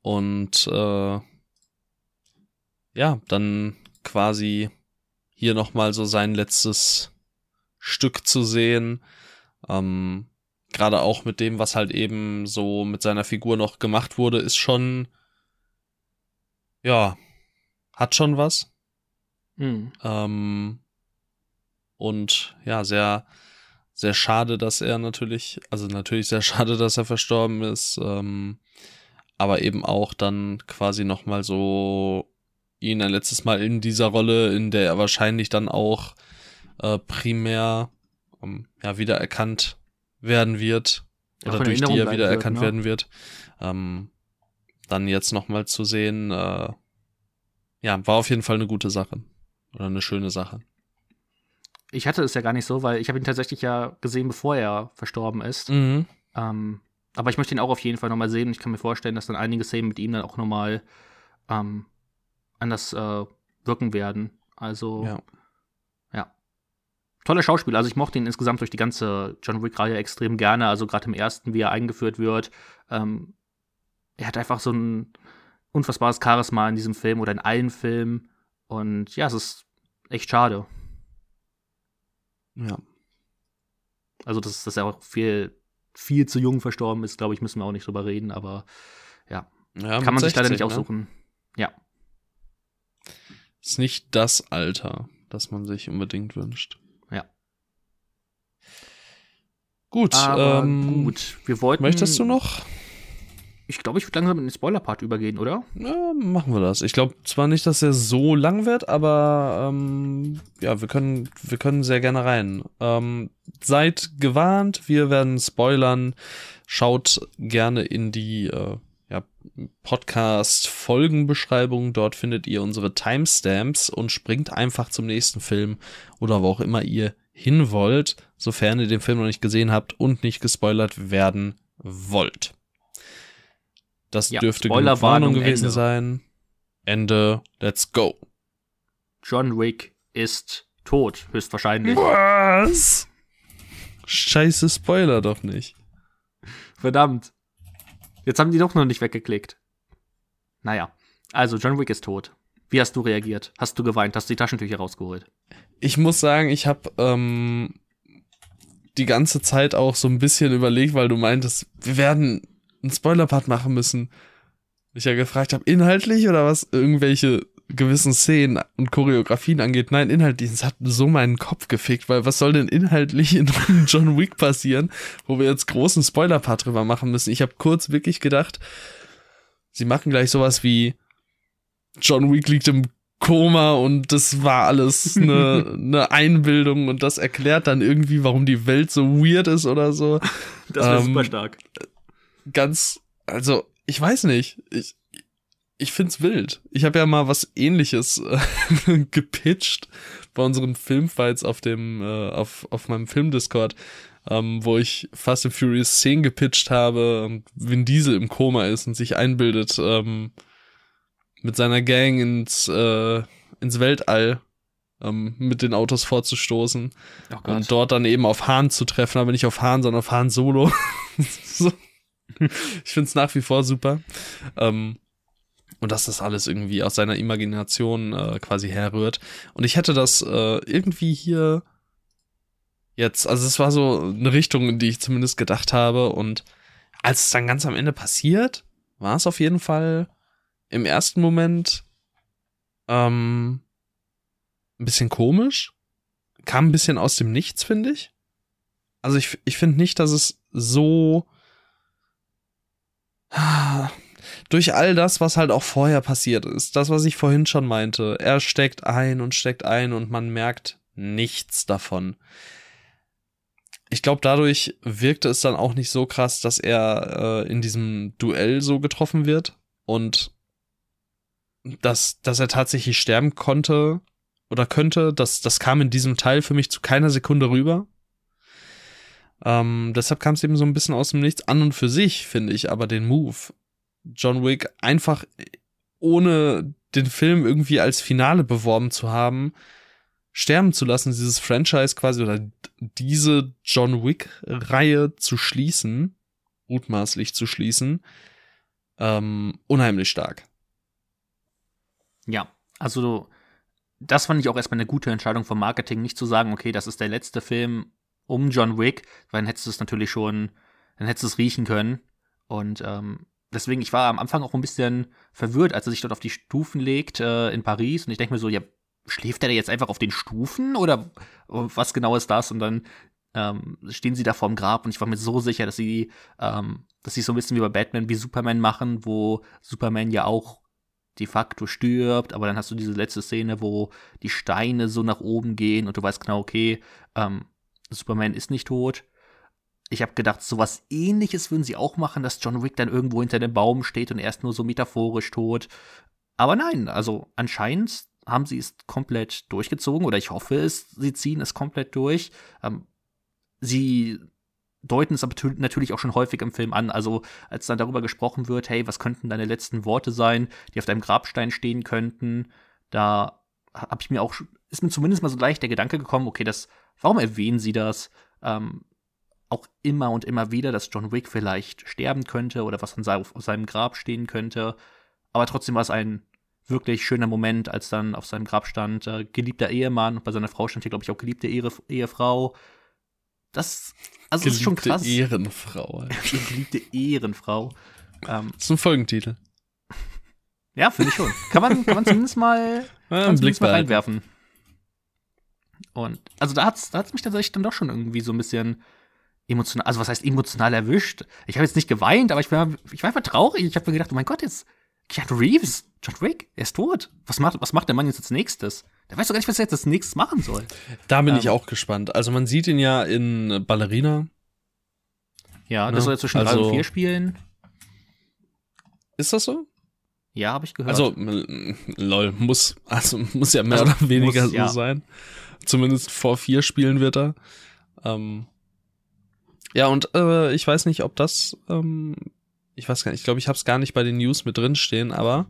Und äh, ja, dann quasi hier nochmal so sein letztes Stück zu sehen. Ähm, Gerade auch mit dem, was halt eben so mit seiner Figur noch gemacht wurde, ist schon, ja, hat schon was.
Mhm.
Ähm, und ja, sehr, sehr schade, dass er natürlich, also natürlich sehr schade, dass er verstorben ist, ähm, aber eben auch dann quasi nochmal so ihn ein letztes Mal in dieser Rolle, in der er wahrscheinlich dann auch äh, primär ähm, ja, wiedererkannt werden wird oder durch die
Erinnerung
er
bleiben
wiedererkannt
wird, ne?
werden wird. Ähm, dann jetzt nochmal zu sehen, äh, ja, war auf jeden Fall eine gute Sache. Oder eine schöne Sache.
Ich hatte es ja gar nicht so, weil ich habe ihn tatsächlich ja gesehen, bevor er verstorben ist.
Mhm.
Ähm, aber ich möchte ihn auch auf jeden Fall nochmal sehen und ich kann mir vorstellen, dass dann einige Szenen mit ihm dann auch nochmal ähm, anders äh, wirken werden. Also,
ja.
Toller Schauspieler. Also ich mochte ihn insgesamt durch die ganze John Wick-Reihe extrem gerne. Also gerade im ersten, wie er eingeführt wird. Ähm, er hat einfach so ein unfassbares Charisma in diesem Film oder in allen Filmen. Und ja, es ist echt schade.
Ja.
Also, dass, dass er auch viel, viel zu jung verstorben ist, glaube ich, müssen wir auch nicht drüber reden, aber
ja
kann man
mit
sich leider
60,
nicht
ne?
aussuchen. Ja.
Ist nicht das Alter, das man sich unbedingt wünscht.
Ja.
Gut,
Aber
ähm,
gut, wir wollten.
Möchtest du noch?
Ich glaube, ich würde langsam in den Spoiler-Part übergehen, oder?
Ja, machen wir das. Ich glaube zwar nicht, dass er so lang wird, aber ähm, ja, wir können, wir können sehr gerne rein. Ähm, seid gewarnt, wir werden spoilern. Schaut gerne in die äh, ja, Podcast-Folgenbeschreibung. Dort findet ihr unsere Timestamps und springt einfach zum nächsten Film oder wo auch immer ihr hin wollt, sofern ihr den Film noch nicht gesehen habt und nicht gespoilert werden wollt. Das
Ja,
dürfte genug Warnung gewesen
Ende.
sein. Ende, let's go.
John Wick ist tot, höchstwahrscheinlich.
Was? Scheiße, Spoiler doch nicht.
Verdammt. Jetzt haben die doch noch nicht weggeklickt. Naja. Also, John Wick ist tot. Wie hast du reagiert? Hast du geweint? Hast du die Taschentücher rausgeholt?
Ich muss sagen, ich habe ähm, die ganze Zeit auch so ein bisschen überlegt, weil du meintest, wir werden einen Spoiler-Part machen müssen. Ich ja gefragt habe, inhaltlich oder was irgendwelche gewissen Szenen und Choreografien angeht. Nein, inhaltlich. Es hat so meinen Kopf gefickt, weil was soll denn inhaltlich in John Wick passieren, wo wir jetzt großen Spoiler-Part drüber machen müssen? Ich habe kurz wirklich gedacht, sie machen gleich sowas wie John Wick liegt im Koma und das war alles eine, eine Einbildung und das erklärt dann irgendwie, warum die Welt so weird ist oder so.
Das
wäre super
stark.
Ganz, also, ich weiß nicht. Ich, ich find's wild. Ich habe ja mal was ähnliches äh, gepitcht bei unseren Filmfights auf dem, äh, auf, auf meinem Filmdiscord, ähm, wo ich Fast and Furious 10 gepitcht habe und Vin Diesel im Koma ist und sich einbildet, ähm, mit seiner Gang ins, äh, ins Weltall ähm, mit den Autos vorzustoßen
Oh
und dort dann eben auf Hahn zu treffen, aber nicht auf Hahn, sondern auf Hahn Solo. so. Ich find's nach wie vor super. Ähm, und dass das alles irgendwie aus seiner Imagination äh, quasi herrührt. Und ich hätte das äh, irgendwie hier jetzt, also es war so eine Richtung, in die ich zumindest gedacht habe. Und als es dann ganz am Ende passiert, war es auf jeden Fall im ersten Moment ähm, ein bisschen komisch. Kam ein bisschen aus dem Nichts, finde ich. Also ich, ich finde nicht, dass es so durch all das, was halt auch vorher passiert ist, das, was ich vorhin schon meinte, er steckt ein und steckt ein und man merkt nichts davon. Ich glaube, dadurch wirkte es dann auch nicht so krass, dass er äh, in diesem Duell so getroffen wird und dass, dass er tatsächlich sterben konnte oder könnte, das, das kam in diesem Teil für mich zu keiner Sekunde rüber. Ähm, deshalb kam es eben so ein bisschen aus dem Nichts an und für sich, finde ich, aber den Move, John Wick einfach ohne den Film irgendwie als Finale beworben zu haben, sterben zu lassen, dieses Franchise quasi oder diese John Wick-Reihe zu schließen, mutmaßlich zu schließen, ähm, unheimlich stark.
Ja, also das fand ich auch erstmal eine gute Entscheidung vom Marketing, nicht zu sagen, okay, das ist der letzte Film um John Wick, weil dann hättest du es natürlich schon, dann hättest du es riechen können. Und ähm, deswegen, ich war am Anfang auch ein bisschen verwirrt, als er sich dort auf die Stufen legt äh, in Paris. Und ich denke mir so, ja, schläft er jetzt einfach auf den Stufen oder was genau ist das? Und dann ähm, stehen sie da vorm Grab und ich war mir so sicher, dass sie, ähm, dass sie so ein bisschen wie bei Batman wie Superman machen, wo Superman ja auch de facto stirbt, aber dann hast du diese letzte Szene, wo die Steine so nach oben gehen und du weißt genau, okay, ähm, Superman ist nicht tot. Ich habe gedacht, sowas ähnliches würden sie auch machen, dass John Wick dann irgendwo hinter dem Baum steht und erst nur so metaphorisch tot. Aber nein, also anscheinend haben sie es komplett durchgezogen oder ich hoffe es, sie ziehen es komplett durch. Ähm, sie deuten es aber natürlich auch schon häufig im Film an. Also als dann darüber gesprochen wird, hey, was könnten deine letzten Worte sein, die auf deinem Grabstein stehen könnten, da habe ich mir auch, ist mir zumindest mal so leicht der Gedanke gekommen, okay, das, warum erwähnen sie das? Ähm, auch immer und immer wieder, dass John Wick vielleicht sterben könnte oder was an auf seinem Grab stehen könnte. Aber trotzdem war es ein wirklich schöner Moment, als dann auf seinem Grab stand, äh, geliebter Ehemann, und bei seiner Frau stand hier, glaube ich, auch geliebte Ehe, Ehefrau. Das, also ist schon krass.
Ehrenfrau.
geliebte Ehrenfrau.
Ähm, das ist ein Folgentitel.
Ja, finde ich schon. Kann man, kann man zumindest mal, ja, kann zumindest mal reinwerfen. Und also da hat's, da hat's mich tatsächlich dann doch schon irgendwie so ein bisschen emotional, also was heißt emotional erwischt? Ich habe jetzt nicht geweint, aber ich war, ich war einfach traurig. Ich habe mir gedacht, oh mein Gott, jetzt Keanu Reeves, John Wick, er ist tot. Was macht, was macht der Mann jetzt als nächstes? Der weiß doch gar nicht, was er jetzt als nächstes machen soll.
Da bin ähm, ich auch gespannt. Also man sieht ihn ja in Ballerina.
Ja, ne? das soll er zwischen also, drei und vier spielen.
Ist das so?
Ja, habe ich gehört.
Also, lol, muss, also muss ja mehr also, oder weniger muss, so ja. sein. Zumindest vor vier Spielen wird er. Ähm, ja, und äh, ich weiß nicht, ob das, ähm, ich weiß gar nicht, ich glaube, ich habe es gar nicht bei den News mit drin stehen, aber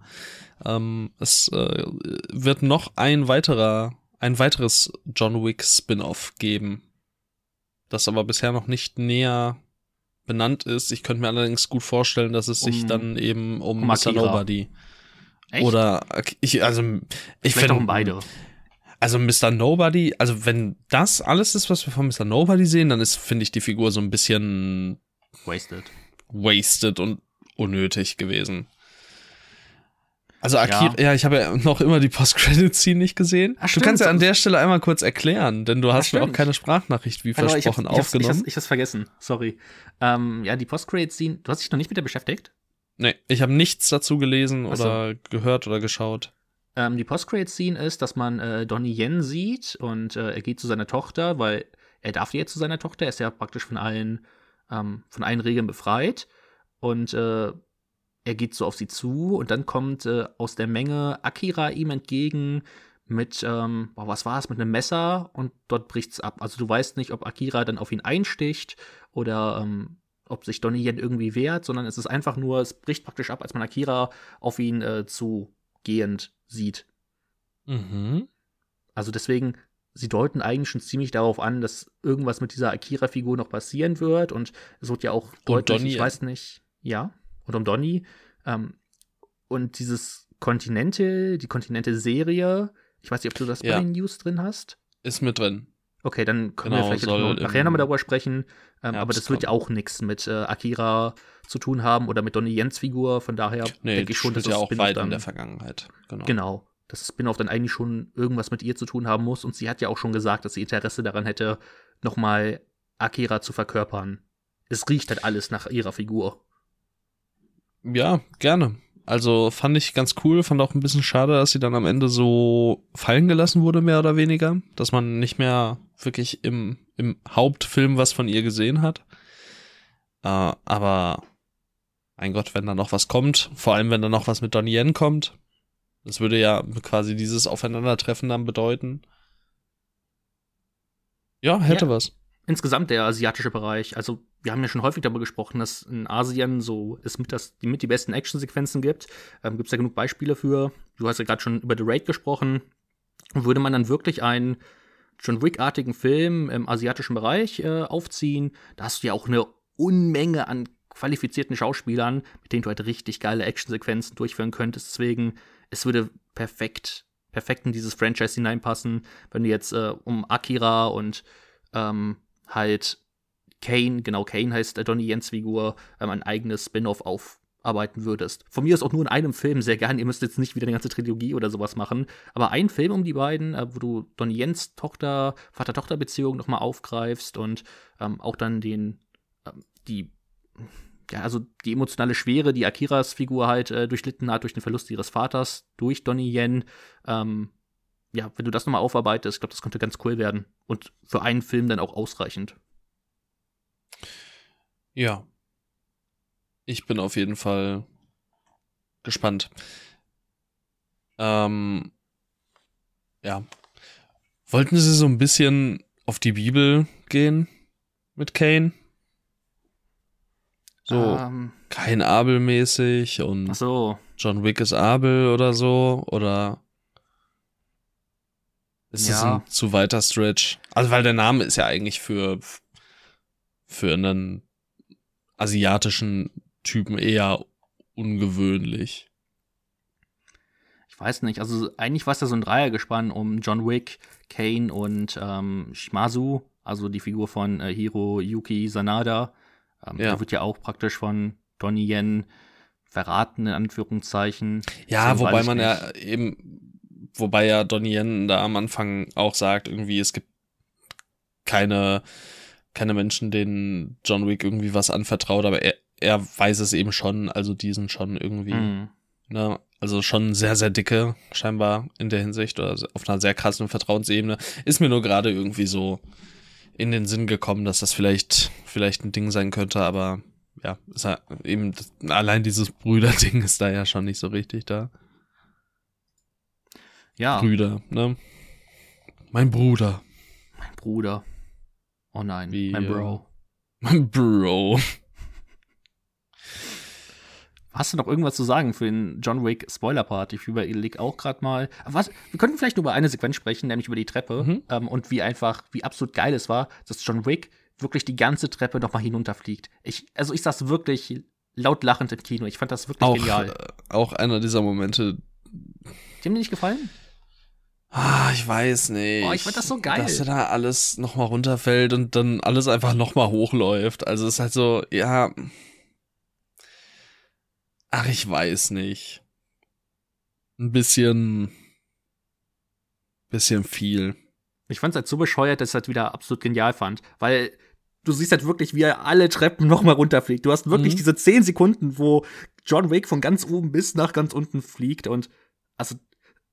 ähm, es äh, wird noch ein weiterer, ein weiteres John Wick Spin-off geben, das aber bisher noch nicht näher benannt ist. Ich könnte mir allerdings gut vorstellen, dass es um, sich dann eben um, um Mr. Nobody Echt? oder ich also ich finde
um beide.
Also Mr. Nobody, also wenn das alles ist, was wir von Mr. Nobody sehen, dann ist finde ich die Figur so ein bisschen
wasted.
Wasted und unnötig gewesen. Also Akira, ja, ja ich habe ja noch immer die Post-Credit-Scene nicht gesehen. Ach, du kannst ja an der Stelle einmal kurz erklären, denn du hast mir auch keine Sprachnachricht wie also, versprochen ich hab's, aufgenommen.
Ich hab's, ich hab's vergessen, sorry. Ähm, ja, die Post-Credit-Scene, du hast dich noch nicht mit der beschäftigt?
Nee, ich habe nichts dazu gelesen so. oder gehört oder geschaut.
Ähm, die Post-Credit-Scene ist, dass man äh, Donnie Yen sieht und äh, er geht zu seiner Tochter, weil er darf jetzt zu seiner Tochter, er ist ja praktisch von allen, ähm, von allen Regeln befreit. Und äh, er geht so auf sie zu und dann kommt äh, aus der Menge Akira ihm entgegen mit, ähm, boah, was war es, mit einem Messer und dort bricht's ab. Also du weißt nicht, ob Akira dann auf ihn einsticht oder ähm, ob sich Donnie Yen irgendwie wehrt, sondern es ist einfach nur, es bricht praktisch ab, als man Akira auf ihn äh, zugehend sieht.
Mhm.
Also deswegen, sie deuten eigentlich schon ziemlich darauf an, dass irgendwas mit dieser Akira-Figur noch passieren wird und es wird ja auch deutlich, ich weiß nicht, ja und um Donny. Ähm, und dieses Kontinente, die Kontinente-Serie, ich weiß nicht, ob du das ja. bei den News drin hast.
Ist mit drin.
Okay, dann können genau, wir vielleicht noch, nachher nochmal darüber sprechen. Ähm, aber das wird ja auch nichts mit äh, Akira zu tun haben oder mit Donny Jens Figur. Von daher nee, denke ich schon, dass
das ja auch weit in der Vergangenheit.
Genau. genau. Dass das Spin-off dann eigentlich schon irgendwas mit ihr zu tun haben muss. Und sie hat ja auch schon gesagt, dass sie Interesse daran hätte, nochmal Akira zu verkörpern. Es riecht halt alles nach ihrer Figur.
Ja, gerne. Also fand ich ganz cool, fand auch ein bisschen schade, dass sie dann am Ende so fallen gelassen wurde, mehr oder weniger. Dass man nicht mehr wirklich im, im Hauptfilm was von ihr gesehen hat. Äh, aber mein Gott, wenn da noch was kommt, vor allem wenn da noch was mit Donnie Yen kommt, das würde ja quasi dieses Aufeinandertreffen dann bedeuten. Ja, hätte ja. was
insgesamt der asiatische Bereich, also wir haben ja schon häufig darüber gesprochen, dass in Asien so es mit, das, die, mit die besten Actionsequenzen gibt. Ähm, gibt es ja genug Beispiele für. Du hast ja gerade schon über The Raid gesprochen. Würde man dann wirklich einen John Wick-artigen Film im asiatischen Bereich äh, aufziehen, da hast du ja auch eine Unmenge an qualifizierten Schauspielern, mit denen du halt richtig geile Actionsequenzen durchführen könntest. Deswegen, es würde perfekt, perfekt in dieses Franchise hineinpassen, wenn du jetzt äh, um Akira und ähm, halt Kane, genau Kane heißt der Donnie Jens Figur, ähm, ein eigenes Spin-off aufarbeiten würdest. Von mir ist auch nur in einem Film sehr gern. Ihr müsst jetzt nicht wieder eine ganze Trilogie oder sowas machen, aber ein Film um die beiden, äh, wo du Donnie Jens Tochter, Vater-Tochter-Beziehung nochmal aufgreifst und ähm, auch dann den, ähm, die ja, also die emotionale Schwere, die Akiras Figur halt äh, durchlitten hat durch den Verlust ihres Vaters, durch Donnie Yen. Ähm, ja, wenn du das nochmal aufarbeitest, ich glaube, das könnte ganz cool werden. Und für einen Film dann auch ausreichend.
Ja. Ich bin auf jeden Fall gespannt. Ähm, ja. Wollten Sie so ein bisschen auf die Bibel gehen mit Kane? So
Ähm,
kein Abel mäßig und
so.
John Wick ist Abel oder so oder ist das
Ja.
ein zu weiter Stretch? Also weil der Name ist ja eigentlich für für einen asiatischen Typen eher ungewöhnlich.
Ich weiß nicht, also eigentlich war es ja so ein Dreiergespann um John Wick, Kane und ähm, Shimazu, also die Figur von äh, Hiro Yuki Sanada. Ähm,
Ja.
Der wird ja auch praktisch von Donnie Yen verraten, in Anführungszeichen.
Ja,
Deswegen
wobei man
nicht.
ja eben, wobei ja Donnie Yen da am Anfang auch sagt, irgendwie, es gibt keine, keine Menschen, denen John Wick irgendwie was anvertraut, aber er, er weiß es eben schon, also die sind schon irgendwie,
Mhm.
ne, also schon sehr, sehr dicke, scheinbar in der Hinsicht, oder auf einer sehr krassen Vertrauensebene. Ist mir nur gerade irgendwie so in den Sinn gekommen, dass das vielleicht, vielleicht ein Ding sein könnte, aber ja, ist ja eben, allein dieses Brüderding ist da ja schon nicht so richtig da.
Ja,
Brüder, ne? Mein Bruder.
mein Bruder. Oh nein,
Wie,
mein
äh,
Bro.
Mein Bro.
Hast du noch irgendwas zu sagen für den John Wick Spoiler-Part? Ich überlege auch gerade mal. Was, wir könnten vielleicht nur über eine Sequenz sprechen, nämlich über die Treppe.
Mhm.
Ähm, und wie einfach, wie absolut geil es war, dass John Wick wirklich die ganze Treppe nochmal hinunterfliegt. Ich, also ich saß wirklich laut lachend im Kino. Ich fand das wirklich
Auch,
genial.
äh, auch einer dieser Momente.
Die haben dir nicht gefallen?
Ah, ich weiß nicht.
Oh, ich fand das so geil.
Dass da alles nochmal runterfällt und dann alles einfach nochmal hochläuft. Also es ist halt so, ja. Ach, ich weiß nicht. Ein bisschen. Bisschen viel.
Ich fand es halt so bescheuert, dass ich es halt wieder absolut genial fand. Weil du siehst halt wirklich, wie er alle Treppen nochmal runterfliegt. Du hast wirklich
Mhm.
diese 10 Sekunden, wo John Wick von ganz oben bis nach ganz unten fliegt. Und also,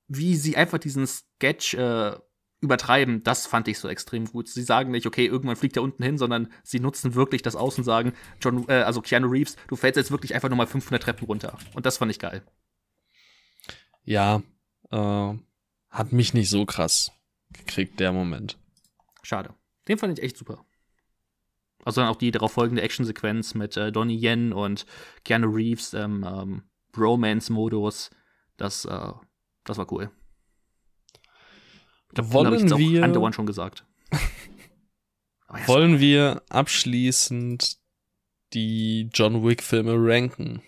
wie sie einfach diesen Sketch äh, übertreiben, das fand ich so extrem gut. Sie sagen nicht, okay, irgendwann fliegt er unten hin, sondern sie nutzen wirklich das Aus und sagen, John, äh, also Keanu Reeves, du fällst jetzt wirklich einfach nochmal 500 Treppen runter. Und das fand ich geil.
Ja, äh, hat mich nicht so krass gekriegt, der Moment.
Schade. Den fand ich echt super. Also dann auch die darauf folgende Actionsequenz mit äh, Donnie Yen und Keanu Reeves im ähm, Bromance-Modus. Das, äh, das war cool. Ich glaub,
Wollen
ich
wir-
andauernd schon gesagt.
Wollen wir abschließend die John Wick-Filme ranken?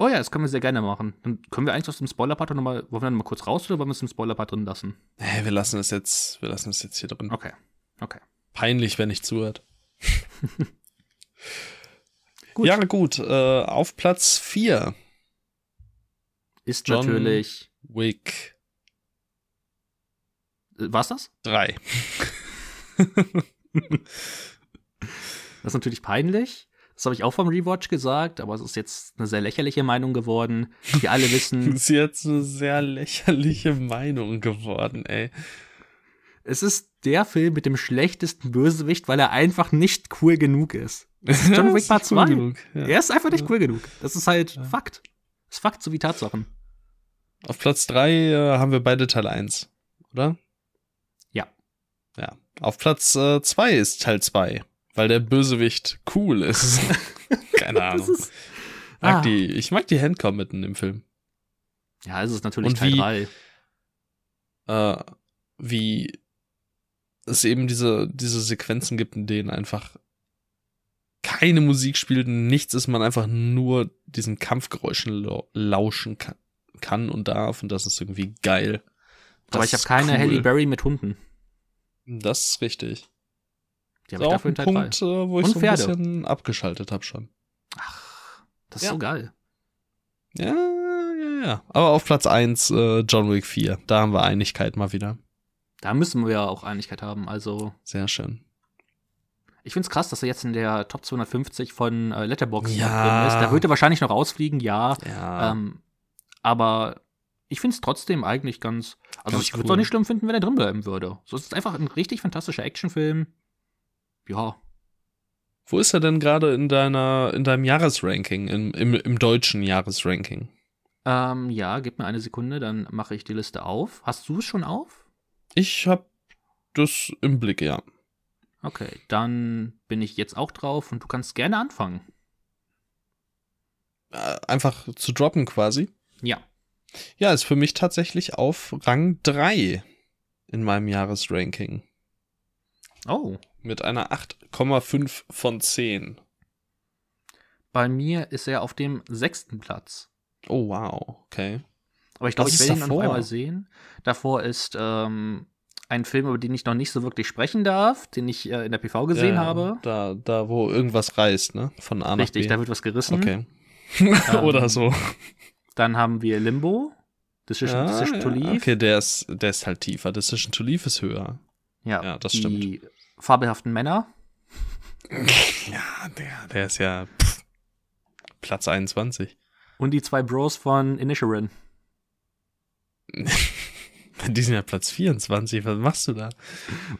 oh ja, das können wir sehr gerne machen. Dann können wir eigentlich aus dem Spoiler-Part nochmal, wollen wir dann mal kurz raus oder wollen wir es im Spoiler-Part drin lassen?
Hey, wir lassen es jetzt, wir lassen es jetzt hier drin.
Okay. Okay.
Peinlich, wenn nicht zuhört.
Gut.
Ja, gut. Äh, auf Platz 4
Ist
John-
natürlich.
Wick
war's das?
3.
Das ist natürlich peinlich. Das habe ich auch vom Rewatch gesagt, aber es ist jetzt eine sehr lächerliche Meinung geworden. Wir alle wissen,
ist jetzt eine sehr lächerliche Meinung geworden, ey.
es ist der Film mit dem schlechtesten Bösewicht, weil er einfach nicht cool genug ist. Das ist John Wick Part
cool
2.
genug, ja.
Er ist einfach nicht cool genug. Das ist halt
Ja.
Fakt. Das ist Fakt, so wie Tatsachen.
Auf Platz 3 äh, haben wir beide Teil 1, oder?
Ja.
Auf Platz 2 ist Teil 2, weil der Bösewicht cool ist. Keine Ahnung.
Ist,
mag
Ah.
die, ich mag die Handcom-Mitten im Film.
ja, es ist natürlich
Und
Teil
wie-
3.
Äh, wie es eben diese, diese Sequenzen gibt, in denen einfach keine Musik spielt, nichts ist, man einfach nur diesen Kampfgeräuschen lauschen kann, kann und darf und das ist irgendwie geil.
Das Aber ich habe keine cool. Halle Berry mit Hunden.
Das ist richtig.
Die habe ich dafür
ein Punkt, äh, wo ich und so ein Pferde. bisschen abgeschaltet habe schon.
Ach, das ist ja. so geil.
Ja, ja, ja. Aber auf Platz 1 äh, John Wick 4. Da haben wir Einigkeit mal wieder.
Da müssen wir ja auch Einigkeit haben, also.
Sehr schön.
Ich finde es krass, dass er jetzt in der Top 250 von äh, Letterboxd ja. drin ist. Da wird er wahrscheinlich noch rausfliegen, ja.
ja. Ähm,
aber ich finde es trotzdem eigentlich ganz. Also, ganz ich würde es cool. auch nicht schlimm finden, wenn er drin bleiben würde. So, es ist einfach ein richtig fantastischer Actionfilm. Ja.
Wo ist er denn gerade in deiner, in deinem Jahresranking, im, im, im deutschen Jahresranking?
Ähm, ja, gib mir eine Sekunde, dann mache ich die Liste auf. Hast du es schon auf?
Ich habe das im Blick, ja.
Okay, dann bin ich jetzt auch drauf und du kannst gerne anfangen.
Äh, einfach zu droppen quasi?
Ja.
Ja, ist für mich tatsächlich auf Rang 3 in meinem Jahresranking.
Oh.
Mit einer 8,5 von 10.
Bei mir ist er auf dem sechsten Platz.
Oh, wow. Okay.
Aber ich glaube, ich werde ihn noch einmal sehen. Davor ist ähm, ein Film, über den ich noch nicht so wirklich sprechen darf, den ich äh, in der PV gesehen ja, habe.
Da, da, wo irgendwas reißt, ne? Von A
Richtig, da wird was gerissen.
Okay. ähm, Oder so.
Dann haben wir Limbo. Decision,
ja,
Decision to Leave.
Okay, der ist, der ist halt tiefer. Decision to Leave ist höher.
Ja, ja das die stimmt. fabelhaften Männer.
ja, der, der ist ja pff, Platz 21.
Und die zwei Bros von Inisherin.
die sind ja Platz 24. Was machst du da?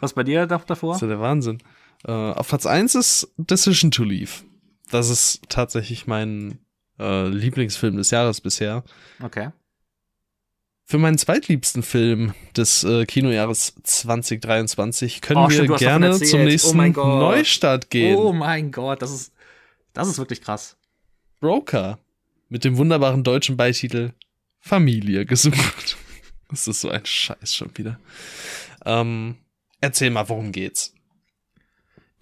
Was bei dir noch davor?
Das ist ja der Wahnsinn. Uh, auf Platz 1 ist Decision to Leave. Das ist tatsächlich mein uh, Lieblingsfilm des Jahres bisher.
Okay.
Für meinen zweitliebsten Film des äh, Kinojahres 2023 können oh, wir gerne zum oh nächsten oh Neustart gehen.
Oh mein Gott, das ist, das ist wirklich krass.
Broker mit dem wunderbaren deutschen Beititel Familie gesucht. Das ist so ein Scheiß schon wieder. Ähm, erzähl mal, worum geht's?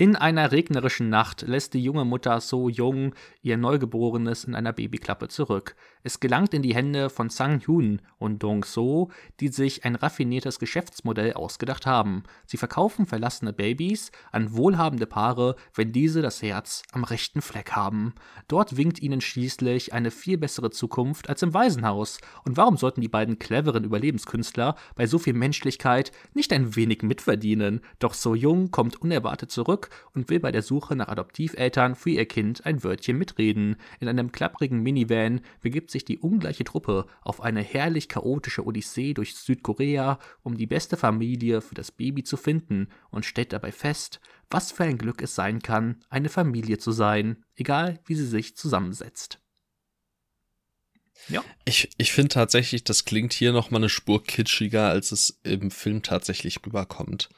In einer regnerischen Nacht lässt die junge Mutter So Jung ihr Neugeborenes in einer Babyklappe zurück. Es gelangt in die Hände von Sang Hyun und Dong So, die sich ein raffiniertes Geschäftsmodell ausgedacht haben. Sie verkaufen verlassene Babys an wohlhabende Paare, wenn diese das Herz am rechten Fleck haben. Dort winkt ihnen schließlich eine viel bessere Zukunft als im Waisenhaus. Und warum sollten die beiden cleveren Überlebenskünstler bei so viel Menschlichkeit nicht ein wenig mitverdienen? Doch So Jung kommt unerwartet zurück und will bei der Suche nach Adoptiveltern für ihr Kind ein Wörtchen mitreden. In einem klapprigen Minivan begibt sich die ungleiche Truppe auf eine herrlich chaotische Odyssee durch Südkorea, um die beste Familie für das Baby zu finden und stellt dabei fest, was für ein Glück es sein kann, eine Familie zu sein, egal wie sie sich zusammensetzt.
Ja. Ich, ich finde tatsächlich, das klingt hier noch mal eine Spur kitschiger, als es im Film tatsächlich rüberkommt.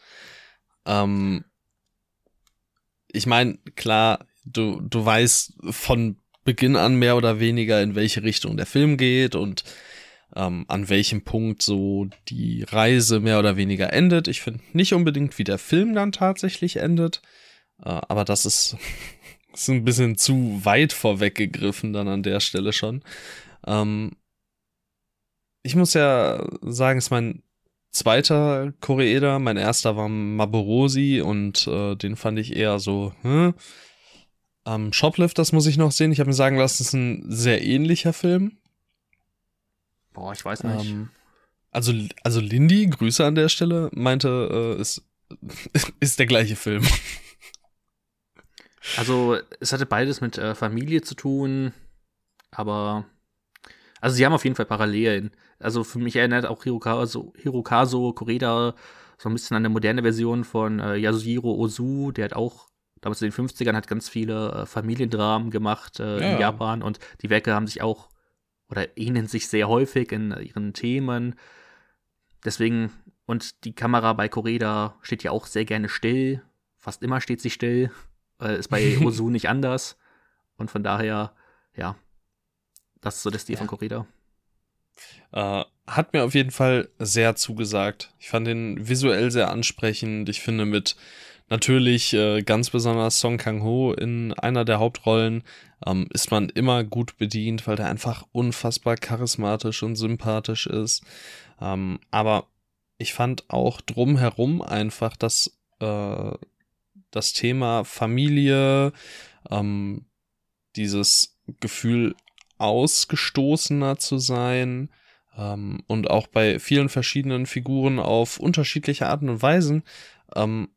Ähm, ich meine, klar, du, du weißt von Beginn an mehr oder weniger, in welche Richtung der Film geht und ähm, an welchem Punkt so die Reise mehr oder weniger endet. Ich finde nicht unbedingt, wie der Film dann tatsächlich endet, äh, aber das ist, ist ein bisschen zu weit vorweggegriffen dann an der Stelle schon. Ähm, ich muss ja sagen, es ist mein zweiter Koreeder. Mein erster war Maborosi und äh, den fand ich eher so, hm. Ähm, Shoplift, das muss ich noch sehen. Ich habe mir sagen lassen, es ist ein sehr ähnlicher Film.
Boah, ich weiß nicht.
Ähm, also, also Lindy, Grüße an der Stelle, meinte, äh, ist, ist der gleiche Film.
Also, es hatte beides mit äh, Familie zu tun, aber also sie haben auf jeden Fall Parallelen. Also für mich erinnert auch Hirokazo, Hirokazo Koreda so ein bisschen an eine moderne Version von äh, Yasuhiro Ozu, der hat auch damals in den 50ern hat ganz viele äh, Familiendramen gemacht äh, ja. in Japan und die Werke haben sich auch oder ähneln sich sehr häufig in ihren Themen. Deswegen, und die Kamera bei Koreda steht ja auch sehr gerne still. Fast immer steht sie still. Äh, ist bei Ozu nicht anders. Und von daher, ja, das ist so der Stil ja. von Corrida.
Äh, hat mir auf jeden Fall sehr zugesagt. Ich fand den visuell sehr ansprechend. Ich finde, mit natürlich äh, ganz besonders Song Kang-ho in einer der Hauptrollen ähm, ist man immer gut bedient, weil der einfach unfassbar charismatisch und sympathisch ist. Ähm, aber ich fand auch drumherum einfach das, äh, das Thema Familie, ähm, dieses Gefühl ausgestoßener zu sein ähm, und auch bei vielen verschiedenen Figuren auf unterschiedliche Arten und Weisen ähm,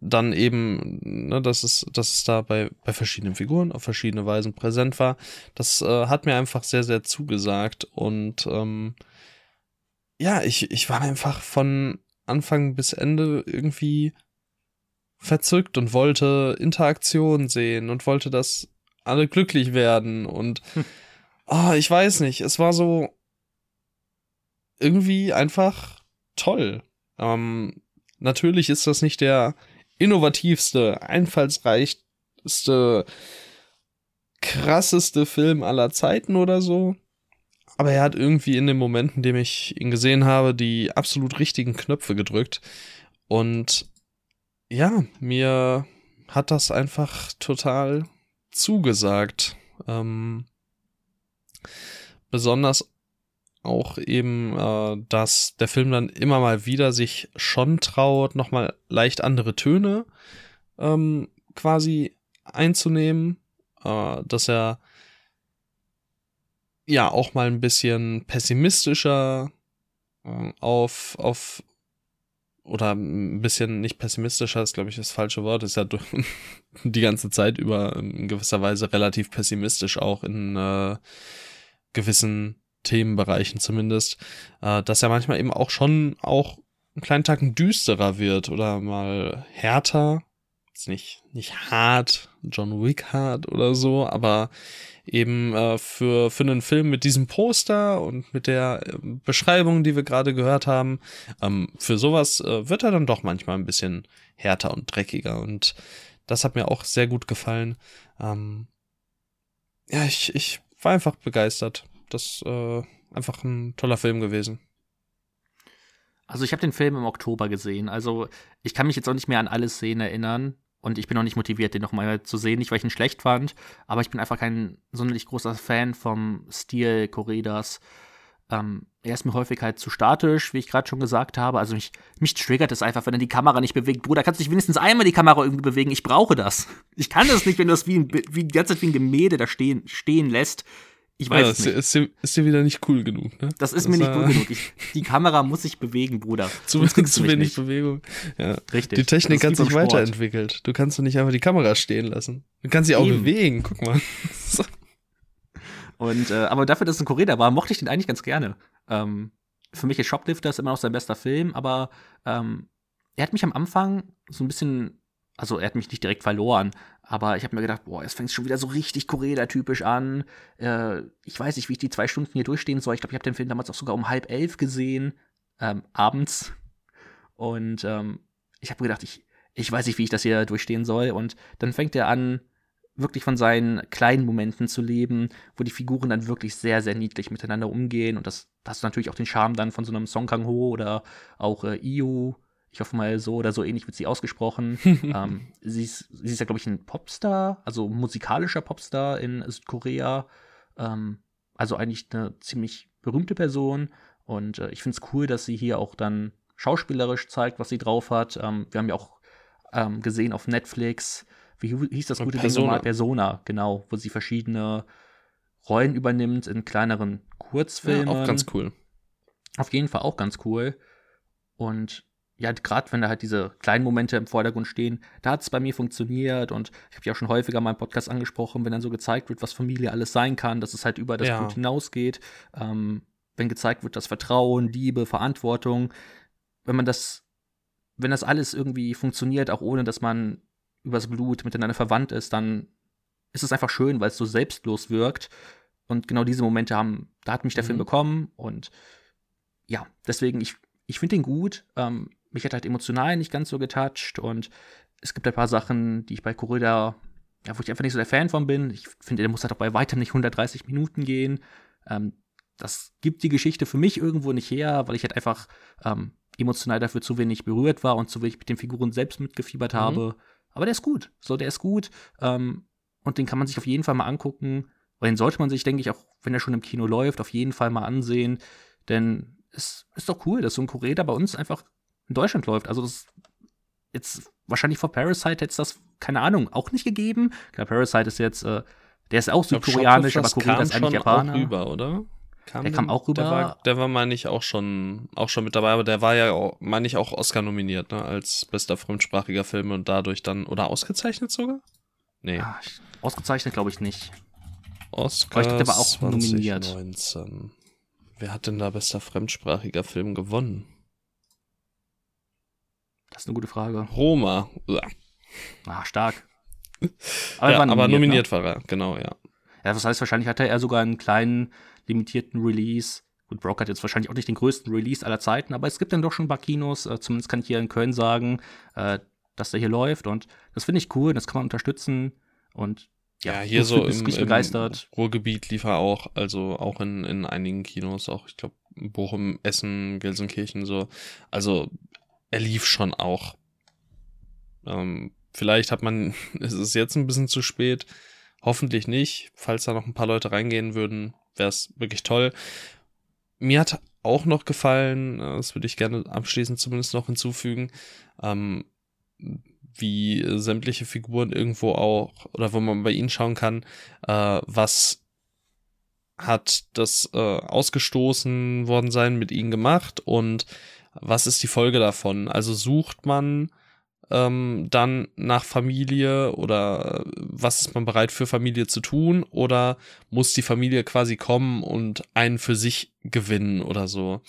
dann eben, ne, dass es, dass es da bei, bei verschiedenen Figuren auf verschiedene Weisen präsent war. Das äh, hat mir einfach sehr, sehr zugesagt und ähm, ja, ich, ich war einfach von Anfang bis Ende irgendwie verzückt und wollte Interaktion sehen und wollte, dass alle glücklich werden und hm. oh, ich weiß nicht, es war so irgendwie einfach toll. Ähm, natürlich ist das nicht der innovativste, einfallsreichste, krasseste Film aller Zeiten oder so. Aber er hat irgendwie in den Momenten, in dem ich ihn gesehen habe, die absolut richtigen Knöpfe gedrückt. Und ja, mir hat das einfach total zugesagt. Ähm, besonders auch eben, äh, dass der Film dann immer mal wieder sich schon traut, nochmal leicht andere Töne ähm, quasi einzunehmen, äh, dass er ja auch mal ein bisschen pessimistischer äh, auf, auf oder ein bisschen nicht pessimistischer ist, glaube ich, das falsche Wort, ist ja die ganze Zeit über in gewisser Weise relativ pessimistisch auch in äh, gewissen Themenbereichen zumindest, äh, dass er manchmal eben auch schon auch einen kleinen Tacken düsterer wird oder mal härter. Ist nicht, nicht hart, John Wick hart oder so, aber eben äh, für, für einen Film mit diesem Poster und mit der äh, Beschreibung, die wir gerade gehört haben, ähm, für sowas äh, wird er dann doch manchmal ein bisschen härter und dreckiger und das hat mir auch sehr gut gefallen. Ähm, ja, ich, ich war einfach begeistert das äh, einfach ein toller Film gewesen.
Also ich habe den Film im Oktober gesehen. Also ich kann mich jetzt auch nicht mehr an alle Szenen erinnern. Und ich bin auch nicht motiviert, den nochmal zu sehen. Nicht, weil ich ihn schlecht fand, aber ich bin einfach kein sonderlich großer Fan vom Stil Corridas. Ähm, er ist mir häufig halt zu statisch, wie ich gerade schon gesagt habe. Also mich, mich triggert es einfach, wenn er die Kamera nicht bewegt. Bruder, kannst du dich wenigstens einmal die Kamera irgendwie bewegen? Ich brauche das. Ich kann das nicht, wenn du das wie, ein, wie die ganze Zeit wie ein Gemälde da stehen, stehen lässt. Ich weiß ja, es
nicht. Ist, ist, ist dir wieder nicht cool genug, ne?
Das ist das mir nicht cool genug. Ich, die Kamera muss sich bewegen, Bruder.
Zu, zu wenig nicht. Bewegung. Ja. Richtig. Die Technik hat sich weiterentwickelt. Du kannst doch nicht einfach die Kamera stehen lassen. Du kannst sie auch Eben. bewegen, guck mal.
Und, äh, aber dafür, dass es ein Koreda war, mochte ich den eigentlich ganz gerne. Ähm, für mich ist Shoplifter immer noch sein bester Film, aber ähm, er hat mich am Anfang so ein bisschen also er hat mich nicht direkt verloren, aber ich habe mir gedacht, boah, jetzt fängt schon wieder so richtig Koreda-typisch an. Äh, ich weiß nicht, wie ich die zwei Stunden hier durchstehen soll. Ich glaube, ich habe den Film damals auch sogar um halb elf gesehen, ähm, abends. Und ähm, ich habe mir gedacht, ich, ich weiß nicht, wie ich das hier durchstehen soll. Und dann fängt er an, wirklich von seinen kleinen Momenten zu leben, wo die Figuren dann wirklich sehr, sehr niedlich miteinander umgehen. Und das, das ist natürlich auch den Charme dann von so einem Song Kang-ho oder auch äh, Io ich hoffe mal, so oder so ähnlich wird sie ausgesprochen. ähm, sie, ist, sie ist ja, glaube ich, ein Popstar, also musikalischer Popstar in Südkorea. Ähm, also eigentlich eine ziemlich berühmte Person. Und äh, ich finde es cool, dass sie hier auch dann schauspielerisch zeigt, was sie drauf hat. Ähm, wir haben ja auch ähm, gesehen auf Netflix, wie hieß das gute Persona. Ding nochmal? Persona, genau, wo sie verschiedene Rollen übernimmt in kleineren Kurzfilmen. Ja,
auch ganz cool.
Auf jeden Fall auch ganz cool. Und ja, gerade wenn da halt diese kleinen Momente im Vordergrund stehen, da hat es bei mir funktioniert und ich habe ja auch schon häufiger mal im Podcast angesprochen, wenn dann so gezeigt wird, was Familie alles sein kann, dass es halt über das ja. Blut hinausgeht, ähm, wenn gezeigt wird, dass Vertrauen, Liebe, Verantwortung, wenn man das, wenn das alles irgendwie funktioniert, auch ohne dass man übers Blut miteinander verwandt ist, dann ist es einfach schön, weil es so selbstlos wirkt und genau diese Momente haben, da hat mich der mhm. Film bekommen und ja, deswegen, ich, ich finde den gut. Ähm, mich hat halt emotional nicht ganz so getoucht und es gibt ein paar Sachen, die ich bei Corrida, ja, wo ich einfach nicht so der Fan von bin. Ich finde, der muss halt auch bei weitem nicht 130 Minuten gehen. Ähm, das gibt die Geschichte für mich irgendwo nicht her, weil ich halt einfach ähm, emotional dafür zu wenig berührt war und zu wenig mit den Figuren selbst mitgefiebert
Mhm.
habe. Aber der ist gut. So, der ist gut. Ähm, und den kann man sich auf jeden Fall mal angucken. Und den sollte man sich, denke ich, auch wenn er schon im Kino läuft, auf jeden Fall mal ansehen. Denn es ist doch cool, dass so ein Korea bei uns einfach in Deutschland läuft. Also das jetzt wahrscheinlich vor Parasite hätte es das, keine Ahnung, auch nicht gegeben. Klar, Parasite ist jetzt, äh, der ist auch
glaub,
südkoreanisch, aber Korea ist
kam
eigentlich
schon auch
Japaner.
rüber, oder?
Der kam auch rüber.
Der war, der war meine ich, auch schon, auch schon mit dabei, aber der war ja, auch, meine ich, auch Oscar nominiert, ne, als bester fremdsprachiger Film und dadurch dann, oder ausgezeichnet sogar? Nee,
Ah, ich- ausgezeichnet glaube ich nicht.
Oscar
ich dachte, der war auch nominiert.
2019. Wer hat denn da bester fremdsprachiger Film gewonnen?
Das ist eine gute Frage.
Roma. Ja,
Ah, stark.
aber, ja,
er
aber nominiert
Ne?
war er, genau, ja.
Ja, das heißt, wahrscheinlich hatte er sogar einen kleinen, limitierten Release. Gut, Broke hat jetzt wahrscheinlich auch nicht den größten Release aller Zeiten, aber es gibt dann doch schon ein paar Kinos. Äh, zumindest kann ich hier in Köln sagen, äh, dass der hier läuft. Und das finde ich cool, das kann man unterstützen. Und
Ja, hier
du
so im, im
begeistert.
Ruhrgebiet lief er auch, also auch in, in einigen Kinos, auch ich glaube Bochum, Essen, Gelsenkirchen so. Also er lief schon auch. Ähm, vielleicht hat man, es ist jetzt ein bisschen zu spät, hoffentlich nicht. Falls da noch ein paar Leute reingehen würden, wäre es wirklich toll. Mir hat auch noch gefallen, äh, das würde ich gerne abschließend zumindest noch hinzufügen, ähm, wie sämtliche Figuren irgendwo auch, oder wo man bei ihnen schauen kann, äh, was hat das äh, ausgestoßen worden sein mit ihnen gemacht und was ist die Folge davon? Also sucht man ähm, dann nach Familie oder äh, was ist man bereit für Familie zu tun oder muss die Familie quasi kommen und einen für sich gewinnen oder so?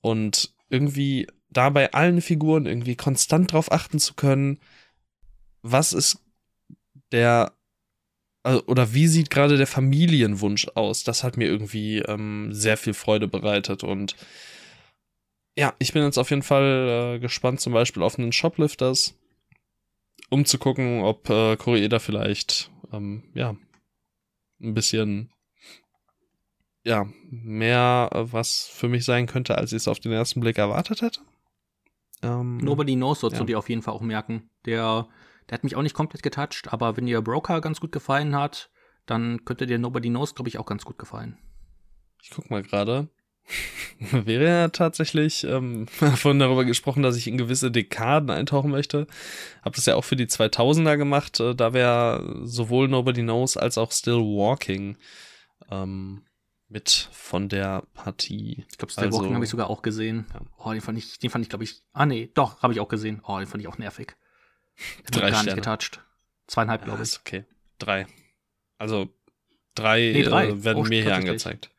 Und irgendwie da bei allen Figuren irgendwie konstant drauf achten zu können, was ist der also, oder wie sieht gerade der Familienwunsch aus? Das hat mir irgendwie ähm, sehr viel Freude bereitet und ja, ich bin jetzt auf jeden Fall äh, gespannt, zum Beispiel auf einen Shoplifters, um zu gucken, ob äh, Koreeda vielleicht ähm, ja ein bisschen ja mehr äh, was für mich sein könnte, als ich es auf den ersten Blick erwartet hätte. Ähm,
Nobody Knows sollst
Ja.
du dir auf jeden Fall auch merken. Der, der hat mich auch nicht komplett getoucht, aber wenn dir Broker ganz gut gefallen hat, dann könnte dir Nobody Knows, glaube ich, auch ganz gut gefallen.
Ich guck mal gerade. Wäre ja tatsächlich ähm, vorhin darüber gesprochen, dass ich in gewisse Dekaden eintauchen möchte. Hab das ja auch für die 2000er gemacht. Äh, da wäre sowohl Nobody Knows als auch Still Walking ähm, mit von der Partie.
Ich glaube, Still
Also-
Walking habe ich sogar auch gesehen.
Ja.
Oh, den fand ich, den fand ich, glaube ich. Ah, nee, doch, habe ich auch gesehen. Oh, den fand ich auch nervig. Hat
Drei
gar
Sterne.
nicht getoucht. Zweieinhalb,
Ja,
glaube ich.
ist okay. Drei. Also drei,
Nee, drei.
Äh, werden
Oh,
mir hier angezeigt.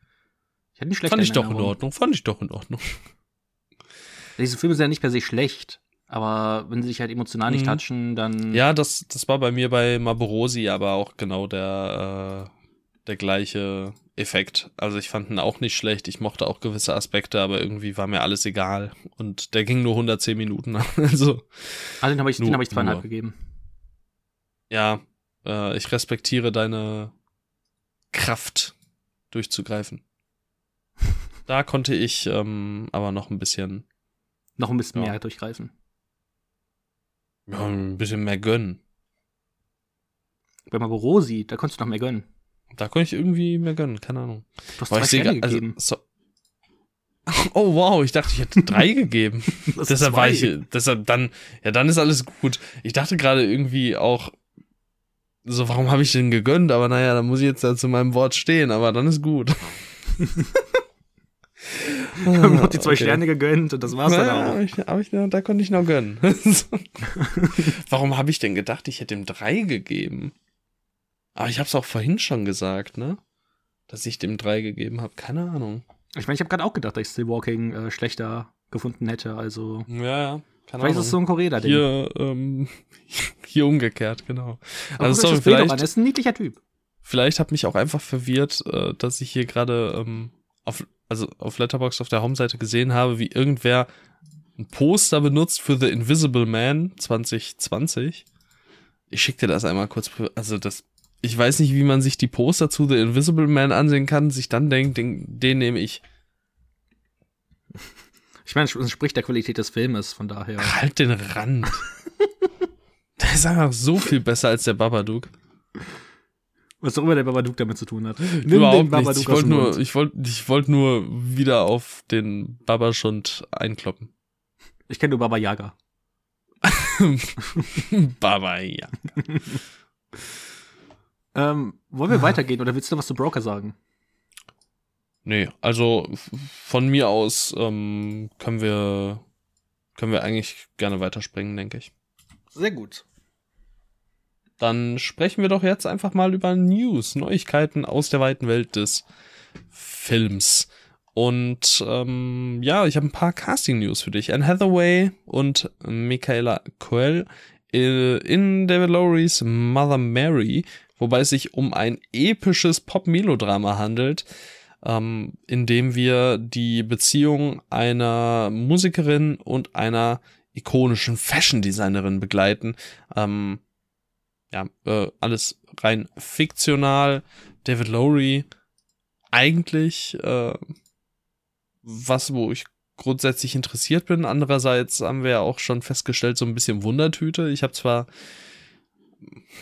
Ich hatte nicht schlecht
Fand ich doch in Ordnung. Fand ich doch in Ordnung.
Diese Filme sind ja nicht per se schlecht, aber wenn sie sich halt emotional nicht
Mhm.
touchen, dann.
Ja, das, das war bei mir bei Maborosi aber auch genau der, äh, der gleiche Effekt. Also ich fand ihn auch nicht schlecht. Ich mochte auch gewisse Aspekte, aber irgendwie war mir alles egal. Und der ging nur 110 Minuten. Also,
Ah, den habe ich, den hab ich zweieinhalb
nur.
gegeben.
ja, äh, ich respektiere deine Kraft durchzugreifen. Da konnte ich ähm, aber noch ein bisschen,
Noch ein bisschen
Ja.
mehr durchgreifen.
ja, ein bisschen mehr gönnen.
Bei Maborosi, da konntest du noch mehr gönnen.
Da konnte ich irgendwie mehr gönnen, keine Ahnung.
Du hast
Boah,
zwei
ich sehe also,
gegeben.
so, Oh wow, ich dachte, ich hätte drei gegeben. Deshalb
zwei.
war ich, deshalb dann, ja, dann ist alles gut. Ich dachte gerade irgendwie auch, so, warum habe ich den gegönnt? Aber naja, dann muss ich jetzt da zu meinem Wort stehen, aber dann ist gut.
Ich habe noch die zwei
Okay.
Sterne gegönnt und das war's dann
Ja,
auch.
hab ich, hab ich, da konnte ich noch gönnen. warum habe ich denn gedacht, ich hätte ihm drei gegeben? Aber ich habe es auch vorhin schon gesagt, ne? Dass ich dem drei gegeben habe. Keine Ahnung.
Ich meine, ich habe gerade auch gedacht, dass ich Still Walking äh, schlechter gefunden hätte. Also,
Ja, ja. Keine
vielleicht ist es so ein Korea-Ding.
Hier, ähm, hier umgekehrt, genau.
Aber
Also sorry,
an,
vielleicht,
er ist ein niedlicher Typ.
vielleicht hat mich auch einfach verwirrt, äh, dass ich hier gerade ähm, auf, also auf Letterboxd auf der Home-Seite gesehen habe, wie irgendwer ein Poster benutzt für The Invisible Man 2020. Ich schick dir das einmal kurz, also das, ich weiß nicht, wie man sich die Poster zu The Invisible Man ansehen kann, sich dann denkt, den, den nehme ich.
Ich Ich meine, es entspricht der Qualität des Filmes, von daher.
Halt den Rand. der ist einfach so viel besser als der Babadook.
Was auch immer der Babadook damit zu tun hat. Nimm
Überhaupt nichts. Ich wollte nur, ich wollte, ich wollte nur wieder auf den Babaschund einkloppen.
Ich kenne nur Baba Yaga.
Baba Yaga.
ähm, wollen wir weitergehen oder willst du was zu Broker sagen?
Nee, also von mir aus ähm, können wir können wir eigentlich gerne weiterspringen, denke ich.
Sehr gut.
Dann sprechen wir doch jetzt einfach mal über News, Neuigkeiten aus der weiten Welt des Films. Und ähm, ja, ich habe ein paar Casting-News für dich. Anne Hathaway und Michaela Coel äh, in David Lowrys Mother Mary, wobei es sich um ein episches Pop-Melodrama handelt, ähm, in dem wir die Beziehung einer Musikerin und einer ikonischen Fashion-Designerin begleiten. Ähm, ja, äh, alles rein fiktional. David Lowry eigentlich äh, was, wo ich grundsätzlich interessiert bin. Andererseits haben wir ja auch schon festgestellt, so ein bisschen Wundertüte. Ich habe zwar,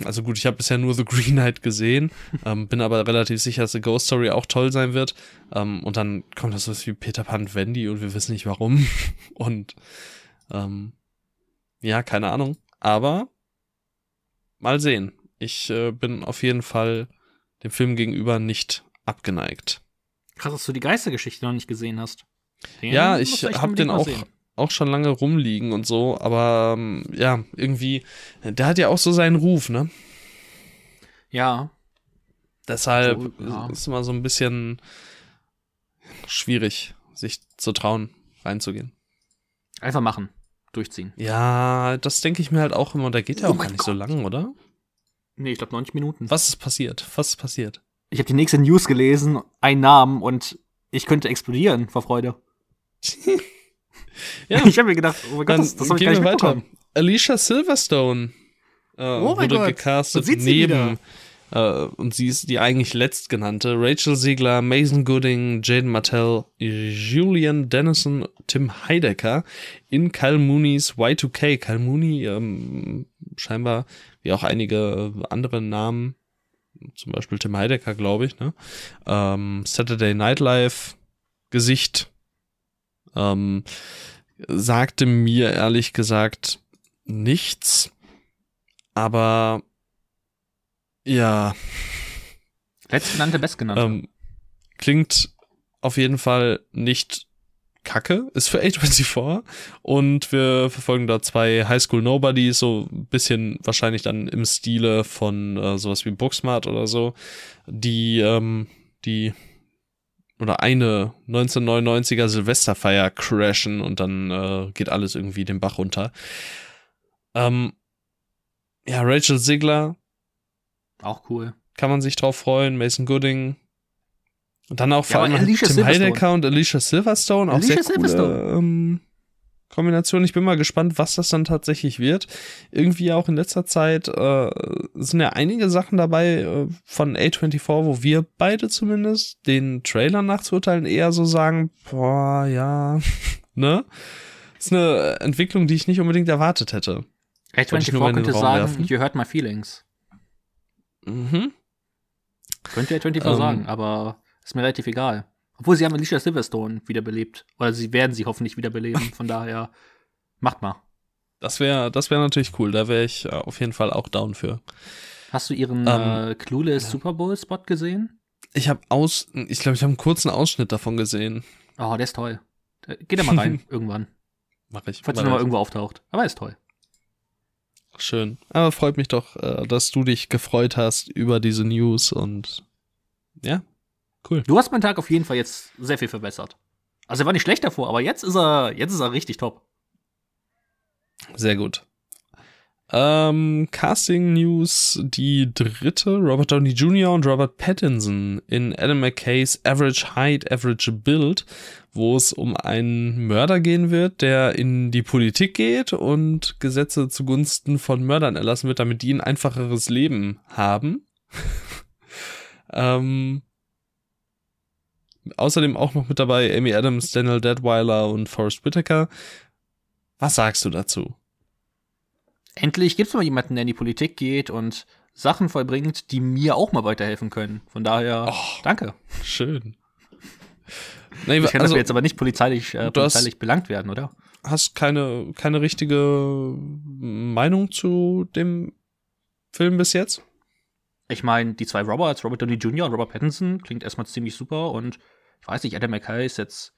also gut, ich habe bisher nur The Green Knight gesehen, ähm, bin aber relativ sicher, dass The Ghost Story auch toll sein wird. Ähm, und dann kommt das was wie Peter Pan und Wendy und wir wissen nicht warum. und ähm, ja, keine Ahnung. Aber mal sehen. Ich äh, bin auf jeden Fall dem Film gegenüber nicht abgeneigt.
Krass, dass du die Geistergeschichte noch nicht gesehen hast.
Den ja, ich habe den auch, auch schon lange rumliegen und so, aber ähm, ja, irgendwie, der hat ja auch so seinen Ruf, ne?
Ja.
Deshalb so, ja. ist immer so ein bisschen schwierig, sich zu trauen, reinzugehen.
Einfach machen durchziehen.
Ja, das denke ich mir halt auch immer. Der geht ja oh auch gar nicht Gott. so lang, oder?
Nee, ich glaube 90 Minuten.
Was ist passiert? Was ist passiert?
Ich habe die nächste News gelesen, ein Namen und ich könnte explodieren vor Freude. ja. Ich habe mir gedacht, oh mein Gott, das, das soll ich gar nicht weiter.
Alicia Silverstone äh, oh wurde Gott. gecastet neben Uh, und sie ist die eigentlich letztgenannte. Rachel Ziegler, Mason Gooding, Jaden Martell, Julian Dennison, Tim Heidecker in Kyle Mooney's Y2K. Kyle Mooney, ähm, scheinbar, wie auch einige andere Namen, zum Beispiel Tim Heidecker, glaube ich, ne? Ähm, Saturday Night Live Gesicht, ähm, sagte mir ehrlich gesagt nichts, aber ja.
Letztgenannte, bestgenannte. Ähm,
klingt auf jeden Fall nicht kacke, ist für A24 und wir verfolgen da zwei Highschool Nobodies, so ein bisschen wahrscheinlich dann im Stile von äh, sowas wie Booksmart oder so, die, ähm, die oder eine 1999er Silvesterfeier crashen und dann äh, geht alles irgendwie den Bach runter. Ähm, ja, Rachel Ziegler
auch cool.
Kann man sich drauf freuen. Mason Gooding. Und dann auch ja, vor allem Alicia Tim Heidecker und Alicia Silverstone. Auch Alicia sehr coole ähm, Kombination. Ich bin mal gespannt, was das dann tatsächlich wird. Irgendwie auch in letzter Zeit äh, sind ja einige Sachen dabei äh, von A24, wo wir beide zumindest den Trailer nachzuurteilen eher so sagen, boah, ja, ne? Das ist eine Entwicklung, die ich nicht unbedingt erwartet hätte.
A24 könnte sagen, werfen. you hurt my feelings. Mhm. Könnte ja 24 ähm, sagen, aber ist mir relativ egal. Obwohl sie haben Alicia Silverstone wiederbelebt. Oder sie werden sie hoffentlich wiederbeleben. Von daher, macht mal.
Das wäre das wär natürlich cool. Da wäre ich äh, auf jeden Fall auch down für.
Hast du ihren ähm, äh, Clueless ja. Super Bowl Spot gesehen?
Ich habe aus, ich glaube, ich habe einen kurzen Ausschnitt davon gesehen.
Oh, der ist toll. Geht da mal rein irgendwann.
Mach ich.
Falls er nochmal irgendwo auftaucht. Aber er ist toll.
Schön. Aber freut mich doch, äh, dass du dich gefreut hast über diese News und ja, cool.
Du hast meinen Tag auf jeden Fall jetzt sehr viel verbessert. Also er war nicht schlecht davor, aber jetzt ist er, jetzt ist er richtig top.
Sehr gut. Ähm, Casting News, die dritte, Robert Downey Jr. und Robert Pattinson in Adam McKays Average Height, Average Build, wo es um einen Mörder gehen wird, der in die Politik geht und Gesetze zugunsten von Mördern erlassen wird, damit die ein einfacheres Leben haben. ähm, außerdem auch noch mit dabei Amy Adams, Daniel Deadweiler und Forrest Whitaker. Was sagst du dazu?
Endlich gibt es mal jemanden, der in die Politik geht und Sachen vollbringt, die mir auch mal weiterhelfen können. Von daher,
Oh.
danke.
Schön. Nee,
Ich kann
also,
wir jetzt aber nicht polizeilich, äh, polizeilich belangt werden, oder?
hast keine, keine richtige Meinung zu dem Film bis jetzt?
Ich meine, die zwei Roberts, Robert Downey Jr. und Robert Pattinson, klingt erstmal ziemlich super und ich weiß nicht, Adam McKay ist jetzt,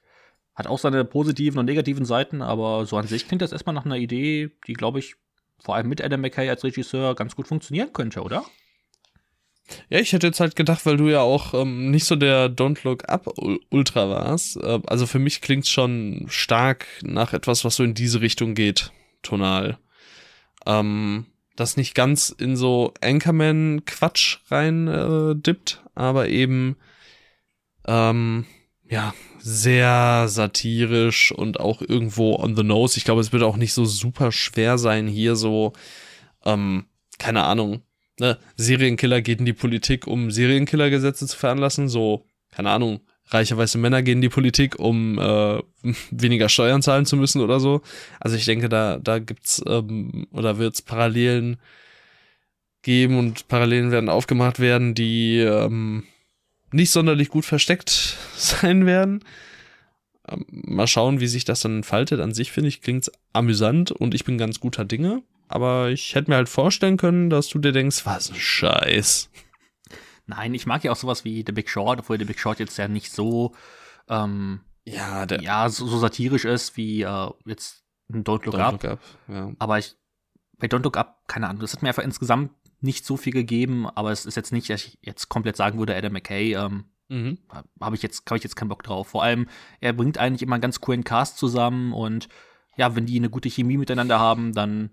hat auch seine positiven und negativen Seiten, aber so an sich klingt das erstmal nach einer Idee, die, glaube ich, vor allem mit Adam McKay als Regisseur ganz gut funktionieren könnte, oder?
Ja, ich hätte jetzt halt gedacht, weil du ja auch ähm, nicht so der Don't Look Up Ul- Ultra warst. Äh, also für mich klingt's schon stark nach etwas, was so in diese Richtung geht, tonal. Ähm, das nicht ganz in so Anchorman-Quatsch rein äh, dippt, aber eben ähm, ja sehr satirisch und auch irgendwo on the nose. Ich glaube, es wird auch nicht so super schwer sein, hier so ähm, keine Ahnung ne, Serienkiller geht in die Politik, um Serienkillergesetze zu veranlassen, so, keine Ahnung, reiche weiße Männer gehen in die Politik, um äh, weniger Steuern zahlen zu müssen oder so. Also ich denke, da, da gibt's ähm, oder wird's Parallelen geben und Parallelen werden aufgemacht werden, die ähm, nicht sonderlich gut versteckt sein werden. Ähm, mal schauen, wie sich das dann entfaltet. An sich finde ich, klingt's amüsant und ich bin ganz guter Dinge. Aber ich hätte mir halt vorstellen können, dass du dir denkst, was ein Scheiß.
Nein, ich mag ja auch sowas wie The Big Short, obwohl The Big Short jetzt ja nicht so, ähm,
Ja,
ja, so, so satirisch ist wie äh, jetzt ein Don't Look
Don't
Up.
Look Up. Ja.
Aber ich, bei Don't Look Up, keine Ahnung, das hat mir einfach insgesamt nicht so viel gegeben, aber es ist jetzt nicht, dass ich jetzt komplett sagen würde, Adam McKay, ähm,
Mhm.
habe ich jetzt, habe ich jetzt keinen Bock drauf. Vor allem, er bringt eigentlich immer einen ganz coolen Cast zusammen und ja, wenn die eine gute Chemie miteinander haben, dann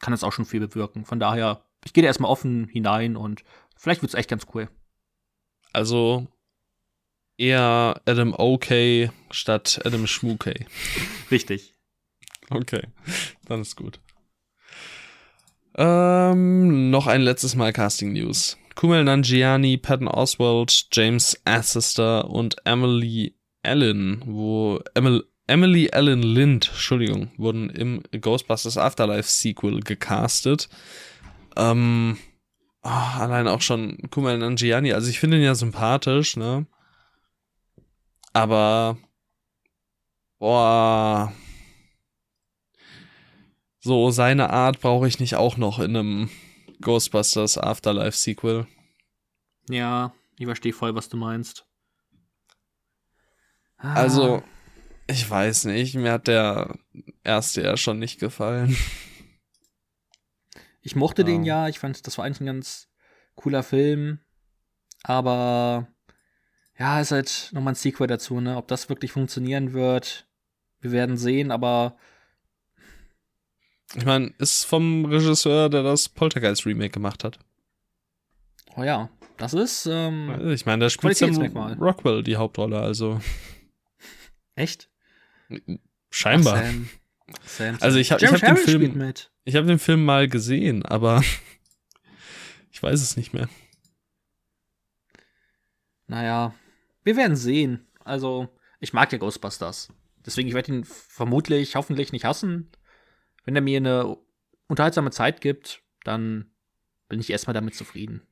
kann es auch schon viel bewirken. Von daher, ich gehe da erstmal offen hinein und vielleicht wird's echt ganz cool.
Also eher Adam OK statt Adam Schmukay.
Richtig.
Okay, dann ist gut. Ähm, noch ein letztes Mal Casting News. Kumail Nanjiani, Patton Oswald, James Assister und Emily Allen, wo Emil, Emily Allen Lind, Entschuldigung, wurden im Ghostbusters Afterlife Sequel gecastet. Ähm, ah, allein auch schon Kumail Nanjiani, also ich finde ihn ja sympathisch, ne? Aber boah, so seine Art brauche ich nicht auch noch in einem Ghostbusters Afterlife Sequel.
Ja, ich verstehe voll, was du meinst. Ah,
Also, ich weiß nicht, mir hat der erste ja schon nicht gefallen.
Ich mochte den
Ja.
ja, ich fand, das war eigentlich ein ganz cooler Film. Aber ja, ist halt nochmal ein Sequel dazu, ne? Ob das wirklich funktionieren wird, wir werden sehen, aber
Ich meine, ist vom Regisseur, der das Poltergeist Remake gemacht hat.
oh ja, das ist ähm,
Ich meine, da spielt Sam. Rockwell die Hauptrolle, also
echt.
scheinbar.
Ach, Sam. Sam,
Also ich hab- ich
James
hab den Film-. Ich habe den Film mal gesehen, aber ich weiß es nicht mehr.
Naja, wir werden sehen. Also, ich mag ja Ghostbusters. Deswegen, ich werde ihn vermutlich, hoffentlich nicht hassen. Wenn er mir eine unterhaltsame Zeit gibt, dann bin ich erstmal damit zufrieden.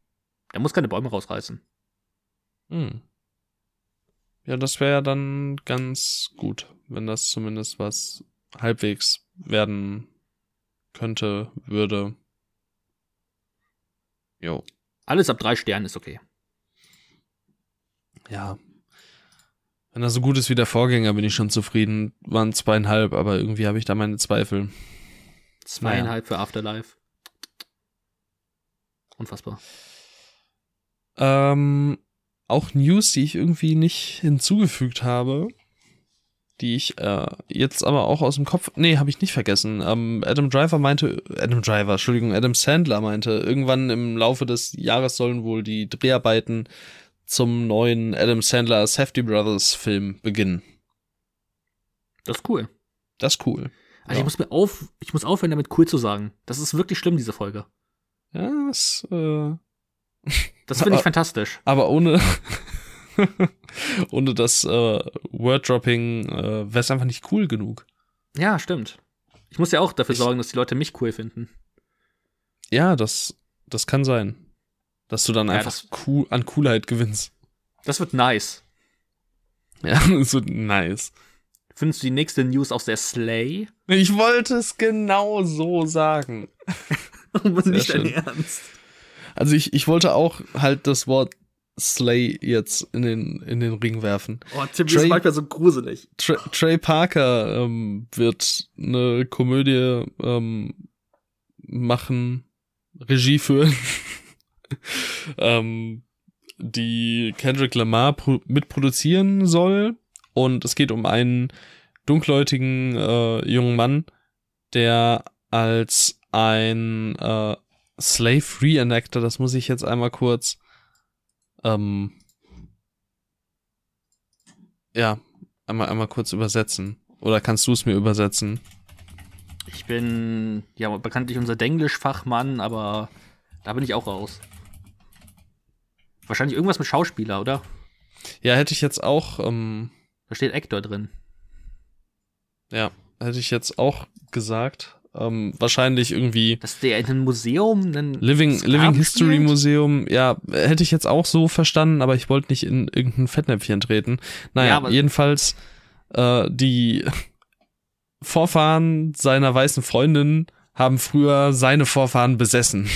Der muss keine Bäume rausreißen.
Hm. Ja, das wäre ja dann ganz gut, wenn das zumindest was halbwegs werden könnte, würde. Jo.
Alles ab drei Sternen ist okay.
Ja. Wenn er so gut ist wie der Vorgänger, bin ich schon zufrieden. Waren zweieinhalb, aber irgendwie habe ich da meine Zweifel.
Zweieinhalb für Afterlife. Unfassbar.
Ähm, auch News, die ich irgendwie nicht hinzugefügt habe, die ich äh, jetzt aber auch aus dem Kopf, nee, habe ich nicht vergessen. Ähm, Adam Driver meinte, Adam Driver, Entschuldigung, Adam Sandler meinte, irgendwann im Laufe des Jahres sollen wohl die Dreharbeiten zum neuen Adam Sandler Safety Brothers Film beginnen.
Das ist cool.
Das ist cool.
Also
Ja.
ich muss mir auf, ich muss aufhören, damit cool zu sagen. Das ist wirklich schlimm, diese Folge.
Ja, das, äh,
Das finde ich fantastisch.
aber ohne, Ohne das äh, Worddropping äh, wäre es einfach nicht cool genug.
Ja, stimmt. Ich muss ja auch dafür
Ich-
sorgen, dass die Leute mich cool finden.
Ja, das, das kann sein. Dass du dann
Ja,
einfach
das-
cool, an Coolheit gewinnst.
Das wird nice.
Ja, so nice.
Findest du die nächste News auch sehr slay?
Ich wollte es genau so sagen.
nicht dein Ernst.
Also ich, ich wollte auch halt das Wort Slay jetzt in den, in den Ring werfen.
Oh, Tim,
Trey-
ist manchmal so gruselig.
Tra Trey Parker ähm, wird eine Komödie ähm, machen, Regie führen, ähm, die Kendrick Lamar pro mitproduzieren soll. Und es geht um einen dunkelhäutigen äh, jungen Mann, der als ein äh, Slave Reenactor, das muss ich jetzt einmal kurz, ähm, ja, einmal, einmal kurz übersetzen. Oder kannst du es mir übersetzen?
Ich bin ja bekanntlich unser Denglisch-Fachmann, aber da bin ich auch raus. Wahrscheinlich irgendwas mit Schauspieler, oder?
Ja, hätte ich jetzt auch, ähm,
Da steht Actor drin.
ja, hätte ich jetzt auch gesagt. Ähm, wahrscheinlich irgendwie
Dass der in einem Museum einen
Living, Living History
spielt?
Museum, ja, hätte ich jetzt auch so verstanden, aber ich wollte nicht in irgendein Fettnäpfchen treten. Naja,
Ja, aber-
jedenfalls, äh, die Vorfahren seiner weißen Freundin haben früher seine Vorfahren besessen.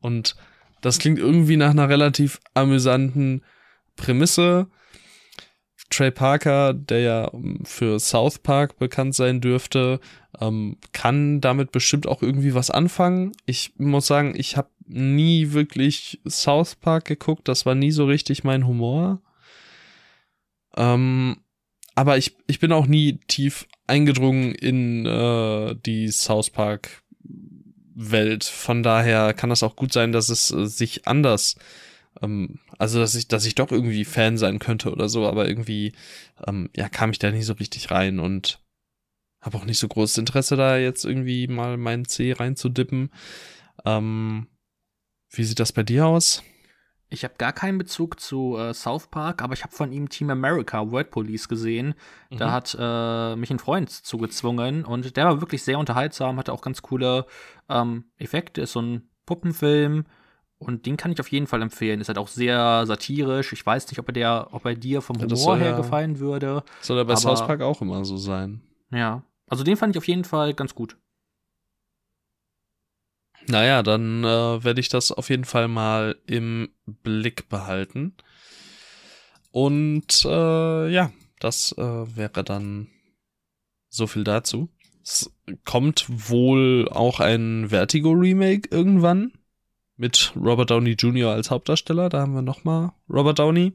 Und das klingt irgendwie nach einer relativ amüsanten Prämisse. Trey Parker, der ja ähm, für South Park bekannt sein dürfte, ähm, kann damit bestimmt auch irgendwie was anfangen. Ich muss sagen, ich habe nie wirklich South Park geguckt, das war nie so richtig mein Humor. Ähm, aber ich, ich bin auch nie tief eingedrungen in äh, die South Park Welt. Von daher kann das auch gut sein, dass es äh, sich anders, ähm, also dass ich, dass ich doch irgendwie Fan sein könnte oder so, aber irgendwie, ähm, ja, kam ich da nie so richtig rein und habe auch nicht so großes Interesse da jetzt irgendwie mal meinen C reinzudippen. Ähm, wie sieht das bei dir aus?
Ich habe gar keinen Bezug zu äh, South Park, aber ich habe von ihm Team America Word Police gesehen. Da
Mhm.
hat äh, mich ein Freund zugezwungen und der war wirklich sehr unterhaltsam, hatte auch ganz coole ähm, Effekte, ist so ein Puppenfilm und den kann ich auf jeden Fall empfehlen. Ist halt auch sehr satirisch. Ich weiß nicht, ob er der, ob er dir vom
Ja,
Humor
soll
her
ja-
gefallen würde.
Soll ja bei
aber-
South Park auch immer so sein.
Ja. Also den fand ich auf jeden Fall ganz gut.
Naja, dann äh, werde ich das auf jeden Fall mal im Blick behalten. Und äh, ja, das äh, wäre dann so viel dazu. Es kommt wohl auch ein Vertigo-Remake irgendwann mit Robert Downey Jr. als Hauptdarsteller. Da haben wir nochmal Robert Downey.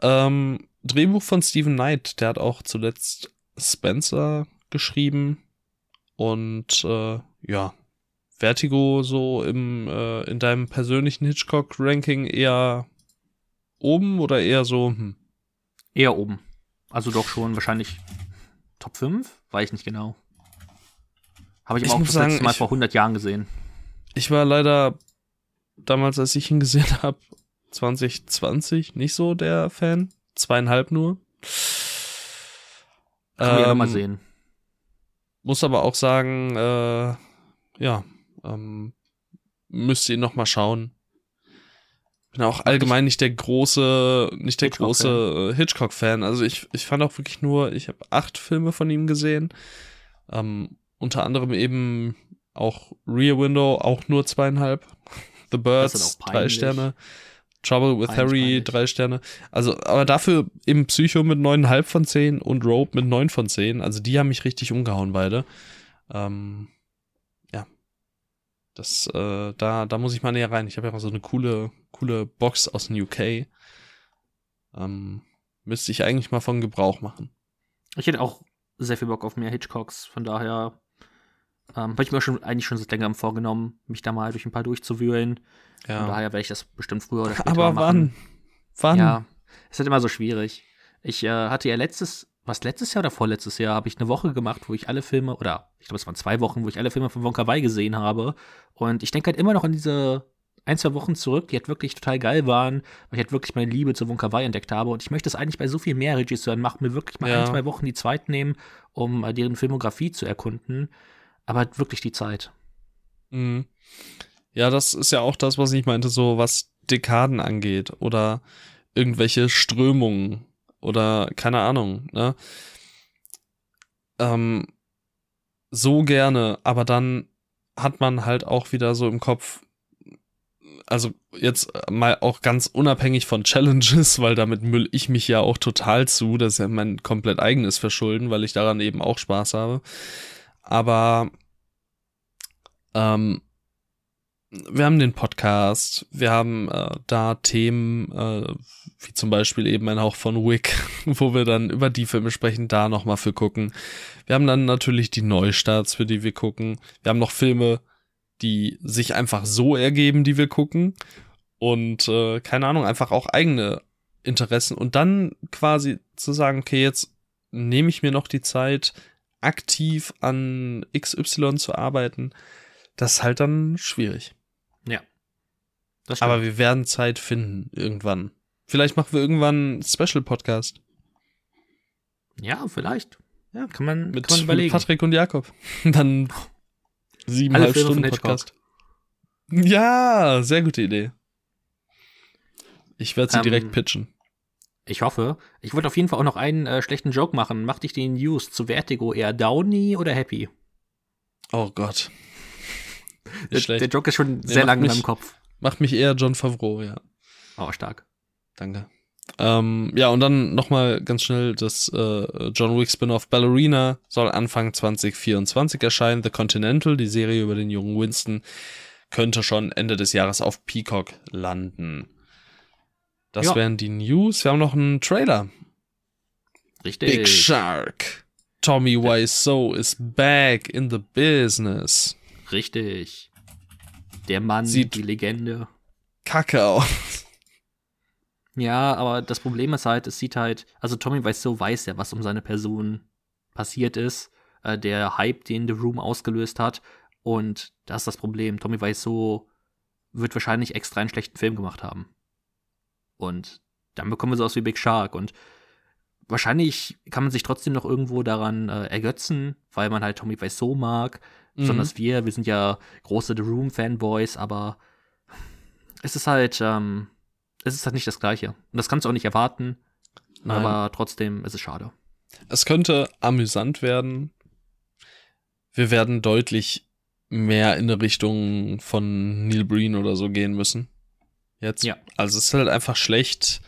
Ähm, Drehbuch von Stephen Knight, der hat auch zuletzt Spencer geschrieben. Und äh, ja, Vertigo so im äh, in deinem persönlichen Hitchcock-Ranking eher oben oder eher so, hm,
Eher oben. Also doch schon wahrscheinlich Top 5? Weiß ich nicht genau. Habe ich
Ich
aber auch das
sagen,
letzte Mal
ich-
vor 100 Jahren gesehen.
Ich war leider damals, als ich ihn gesehen habe, 2020 nicht so der Fan. Zweieinhalb nur.
Kann man ja mal
Ähm,
sehen.
Muss aber auch sagen, äh, ja, ähm, müsst ihr noch mal schauen. Bin auch allgemein nicht der große, nicht der
Hitchcock-Fan.
große äh, Hitchcock-Fan. Also ich, ich fand auch wirklich nur, ich habe acht Filme von ihm gesehen. Ähm, unter anderem eben auch Rear Window, auch nur zweieinhalb. The Birds, drei. Sterne. Trouble with Harry,
peinlich.
drei Sterne. Also, aber dafür eben Psycho mit neuneinhalb von zehn und Rope mit neun von zehn. Also die haben mich richtig umgehauen, beide. Ähm, ja. Das, äh, da, da muss ich mal näher rein. Ich habe ja auch so eine coole, coole Box aus den UK. Ähm, müsste ich eigentlich mal von Gebrauch machen.
Ich hätte auch sehr viel Bock auf mehr Hitchcocks, von daher ähm, habe ich mir schon eigentlich schon seit längerem vorgenommen, mich da mal durch ein paar durchzuwühlen. Von
Ja.
daher werde ich das bestimmt früher oder später
Aber
machen.
wann? Wann?
Ja, ist halt immer so schwierig. Ich äh, hatte ja letztes, was letztes Jahr oder vorletztes Jahr, habe ich eine Woche gemacht, wo ich alle Filme, oder ich glaube, es waren zwei Wochen, wo ich alle Filme von Wonka Wai gesehen habe. Und ich denke halt immer noch an diese ein, zwei Wochen zurück, die halt wirklich total geil waren, weil ich halt wirklich meine Liebe zu Wonka Wai entdeckt habe. Und ich möchte es eigentlich bei so viel mehr Regisseuren machen, mir wirklich mal
Ja.
ein, zwei Wochen die Zeit nehmen, um äh, deren Filmografie zu erkunden. Aber wirklich die Zeit.
Mhm. Ja, das ist ja auch das, was ich meinte, so was Dekaden angeht oder irgendwelche Strömungen oder keine Ahnung, ne? Ähm, so gerne, aber dann hat man halt auch wieder so im Kopf, also jetzt mal auch ganz unabhängig von Challenges, weil damit müll ich mich ja auch total zu, das ist ja mein komplett eigenes Verschulden, weil ich daran eben auch Spaß habe. Aber ähm, wir haben den Podcast, wir haben äh, da Themen, äh, wie zum Beispiel eben ein Hauch von Wick, wo wir dann über die Filme sprechen, da nochmal für gucken. Wir haben dann natürlich die Neustarts, für die wir gucken. Wir haben noch Filme, die sich einfach so ergeben, die wir gucken. Und äh, keine Ahnung, einfach auch eigene Interessen. Und dann quasi zu sagen, okay, jetzt nehme ich mir noch die Zeit, aktiv an XY zu arbeiten, das ist halt dann schwierig.
Das
Aber wir werden Zeit finden, irgendwann. Vielleicht machen wir irgendwann einen Special-Podcast
ja, vielleicht. Ja, kann man,
mit,
kann man
mit
überlegen.
Patrick und Jakob. Dann siebeneinhalb Stunden. Podcast. Ja, sehr gute Idee. Ich werde sie
Ähm,
direkt pitchen.
Ich hoffe. Ich wollte auf jeden Fall auch noch einen äh, schlechten Joke machen. Mach dich den News zu Vertigo eher downy oder happy?
Oh Gott.
Der, der Joke ist schon sehr
macht
lang in meinem Kopf.
Macht mich eher John Favreau, ja.
Oh, stark.
Danke. Ähm, ja, und dann nochmal ganz schnell das äh, John Wick Spin-off Ballerina soll Anfang 2024 erscheinen. The Continental, die Serie über den jungen Winston, könnte schon Ende des Jahres auf Peacock landen. Das
Ja.
wären die News. Wir haben noch einen Trailer.
Richtig.
Big Shark. Tommy Wiseau is back in the business.
Richtig. Der Mann,
Sieht-
die Legende.
Kacke aus.
Ja, aber das Problem ist halt, es sieht halt, also Tommy Wiseau weiß ja, was um seine Person passiert ist, äh, der Hype, den The Room ausgelöst hat. Und das ist das Problem. Tommy Wiseau wird wahrscheinlich extra einen schlechten Film gemacht haben. Und dann bekommen wir sowas wie Big Shark. Und wahrscheinlich kann man sich trotzdem noch irgendwo daran äh, ergötzen, weil man halt Tommy Wiseau mag.
Mhm.
Besonders wir, wir sind ja große The Room-Fanboys, aber es ist halt, ähm, es ist halt nicht das Gleiche. Und das kannst du auch nicht erwarten,
Nein.
aber trotzdem ist es schade.
Es könnte amüsant werden. Wir werden deutlich mehr in eine Richtung von Neil Breen oder so gehen müssen. Jetzt.
Ja.
Also es ist halt einfach schlecht.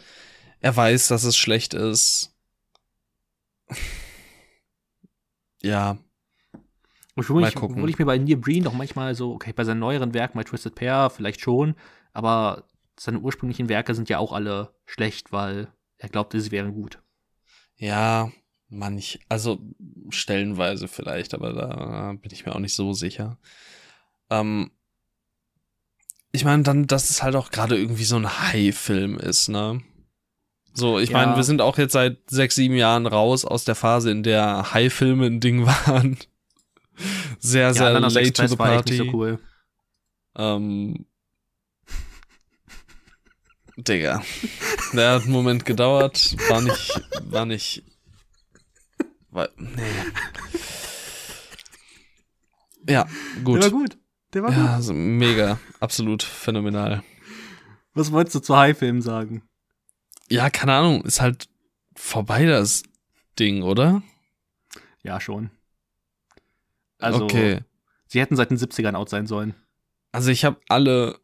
Er weiß, dass es schlecht ist. ja.
Obwohl
Mal
ich,
gucken.
obwohl ich mir bei Neil Breen doch manchmal so, okay, bei seinen neueren Werken, bei Twisted Pair vielleicht schon, aber seine ursprünglichen Werke sind ja auch alle schlecht, weil er glaubte, sie wären gut.
Ja, manch, also stellenweise vielleicht, aber da bin ich mir auch nicht so sicher. Ähm, ich meine, dann, dass es halt auch gerade irgendwie so ein High-Film ist, ne? So, ich
Ja.
meine, wir sind auch jetzt seit sechs, sieben Jahren raus aus der Phase, in der High-Filme ein Ding waren. Sehr, sehr late to the
war echt
party.
nicht so cool.
Ähm, Digga. Der hat einen Moment gedauert, war nicht, war nicht, war, nee. Ja, gut.
Der war gut. Der war
Ja,
gut.
also mega, absolut phänomenal.
Was wolltest du zu High-Filmen sagen?
Ja, keine Ahnung, ist halt vorbei das Ding, oder?
Ja, schon. Also,
okay.
sie hätten seit den 70ern out sein sollen.
Also ich habe alle,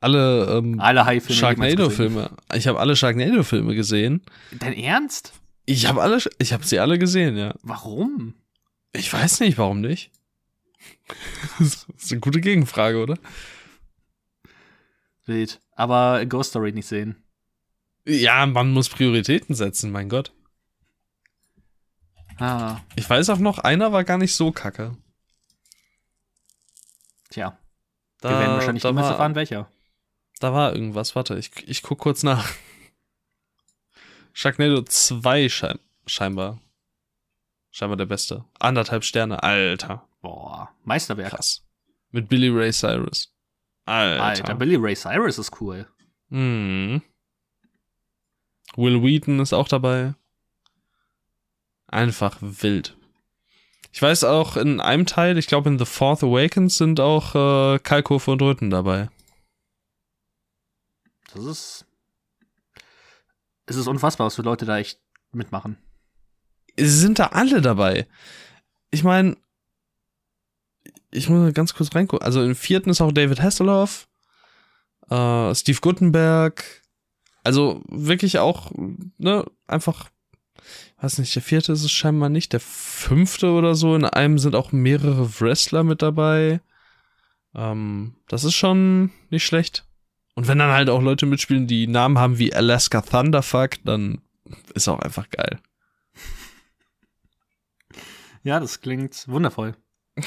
alle ähm,
Alle.
Sharknado-Filme, ich habe alle Sharknado-Filme gesehen.
Dein Ernst?
Ich habe alle, ich habe sie alle gesehen, ja.
Warum?
Ich weiß nicht, warum nicht. Das ist eine gute Gegenfrage, oder?
Wild. Aber Ghost Story nicht sehen.
Ja, man muss Prioritäten setzen, mein Gott.
Ah,
Ich weiß auch noch, einer war gar nicht so kacke.
tja.
Da,
Wir werden wahrscheinlich
da
niemals
war,
erfahren, welcher.
Da war irgendwas, warte, ich, ich guck kurz nach. Sharknado 2 schein, scheinbar. Scheinbar der beste. Anderthalb Sterne, Alter.
Boah, Meisterwerk.
Krass. Mit Billy Ray Cyrus. Alter.
Alter, Billy Ray Cyrus ist cool.
Mhm. Will Wheaton ist auch dabei. Einfach wild. Ich weiß auch in einem Teil, ich glaube in The Fourth Awakens sind auch äh, Kalkofe und Rütten dabei.
Das ist. Es ist unfassbar, was für Leute da echt mitmachen.
Sie sind da alle dabei. Ich meine, ich muss mal ganz kurz reingucken. Also im vierten ist auch David Hasselhoff, äh, Steve Guttenberg. Also wirklich auch, ne, einfach, weiß nicht, der vierte ist es scheinbar nicht, der fünfte oder so. In einem sind auch mehrere Wrestler mit dabei. Ähm, das ist schon nicht schlecht. Und wenn dann halt auch Leute mitspielen, die Namen haben wie Alaska Thunderfuck, dann ist auch einfach geil.
Ja, das klingt wundervoll.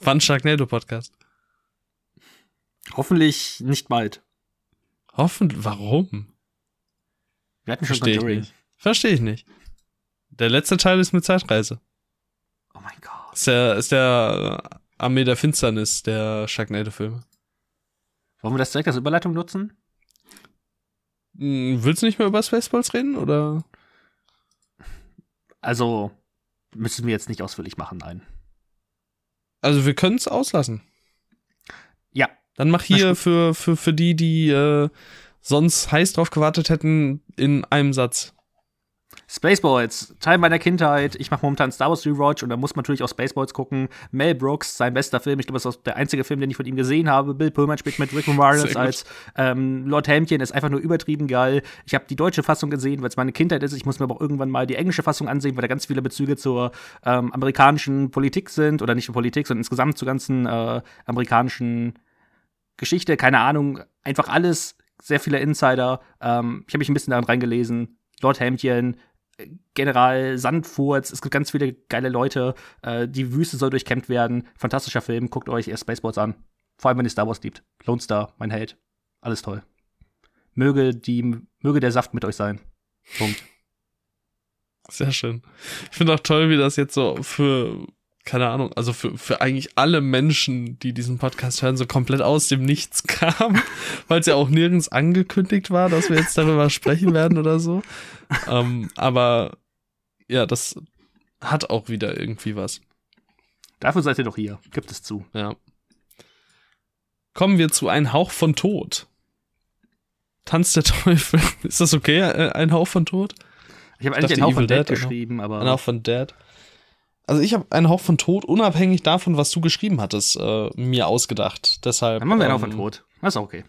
Wann Sharknado Podcast?
Hoffentlich nicht bald.
Hoffentlich. Warum?
Wir hatten schon
Verstehe ich
Conjuring.
nicht. Verstehe ich nicht. Der letzte Teil ist mit Zeitreise.
Oh mein Gott.
Ist der, ist der äh, Armee der Finsternis der Sharknado-Filme.
Wollen wir das direkt als Überleitung nutzen?
Hm, Willst du nicht mehr über Spaceballs reden, oder?
Also, müssen wir jetzt nicht ausführlich machen, nein.
Also, wir können es auslassen.
Ja.
Dann mach hier für, für, für die, die äh, sonst heiß drauf gewartet hätten, in einem Satz.
Spaceballs, Teil meiner Kindheit. Ich mache momentan Star Wars Rewatch und da muss man natürlich auch Spaceballs gucken. Mel Brooks, sein bester Film. Ich glaube, das ist auch der einzige Film, den ich von ihm gesehen habe. Bill Pullman spielt mit Rick Moranis als ähm, Lord Helmchen. Ist einfach nur übertrieben geil. Ich habe die deutsche Fassung gesehen, weil es meine Kindheit ist. Ich muss mir aber auch irgendwann mal die englische Fassung ansehen, weil da ganz viele Bezüge zur ähm, amerikanischen Politik sind. Oder nicht zur Politik, sondern insgesamt zur ganzen äh, amerikanischen Geschichte. Keine Ahnung. Einfach alles. Sehr viele Insider. Ähm, ich habe mich ein bisschen daran reingelesen. Lord Helmchen, General Sandfurz, es gibt ganz viele geile Leute. Äh, die Wüste soll durchkämmt werden. Fantastischer Film, guckt euch erst Spaceballs an. Vor allem, wenn ihr Star Wars liebt. Lone Star, mein Held. Alles toll. Möge, die, möge der Saft mit euch sein. Punkt.
Sehr schön. Ich finde auch toll, wie das jetzt so für, keine Ahnung, also für, für eigentlich alle Menschen, die diesen Podcast hören, so komplett aus dem Nichts kam, weil es ja auch nirgends angekündigt war, dass wir jetzt darüber sprechen werden oder so. Ähm, aber ja, das hat auch wieder irgendwie was.
Dafür seid ihr doch hier. Gibt es zu.
Ja. Kommen wir zu Ein Hauch von Tod. Tanz der Teufel. Ist das okay? äh, Ein Hauch von Tod?
Ich habe
dachte,
eigentlich einen Hauch von Dead
Dead,
geschrieben, aber.
Ein Hauch von Dead. Also ich habe einen Hauch von Tod, unabhängig davon, was du geschrieben hattest, äh, mir ausgedacht. Deshalb.
Dann machen wir einen Hauch
ähm,
von Tod. Das ist auch okay.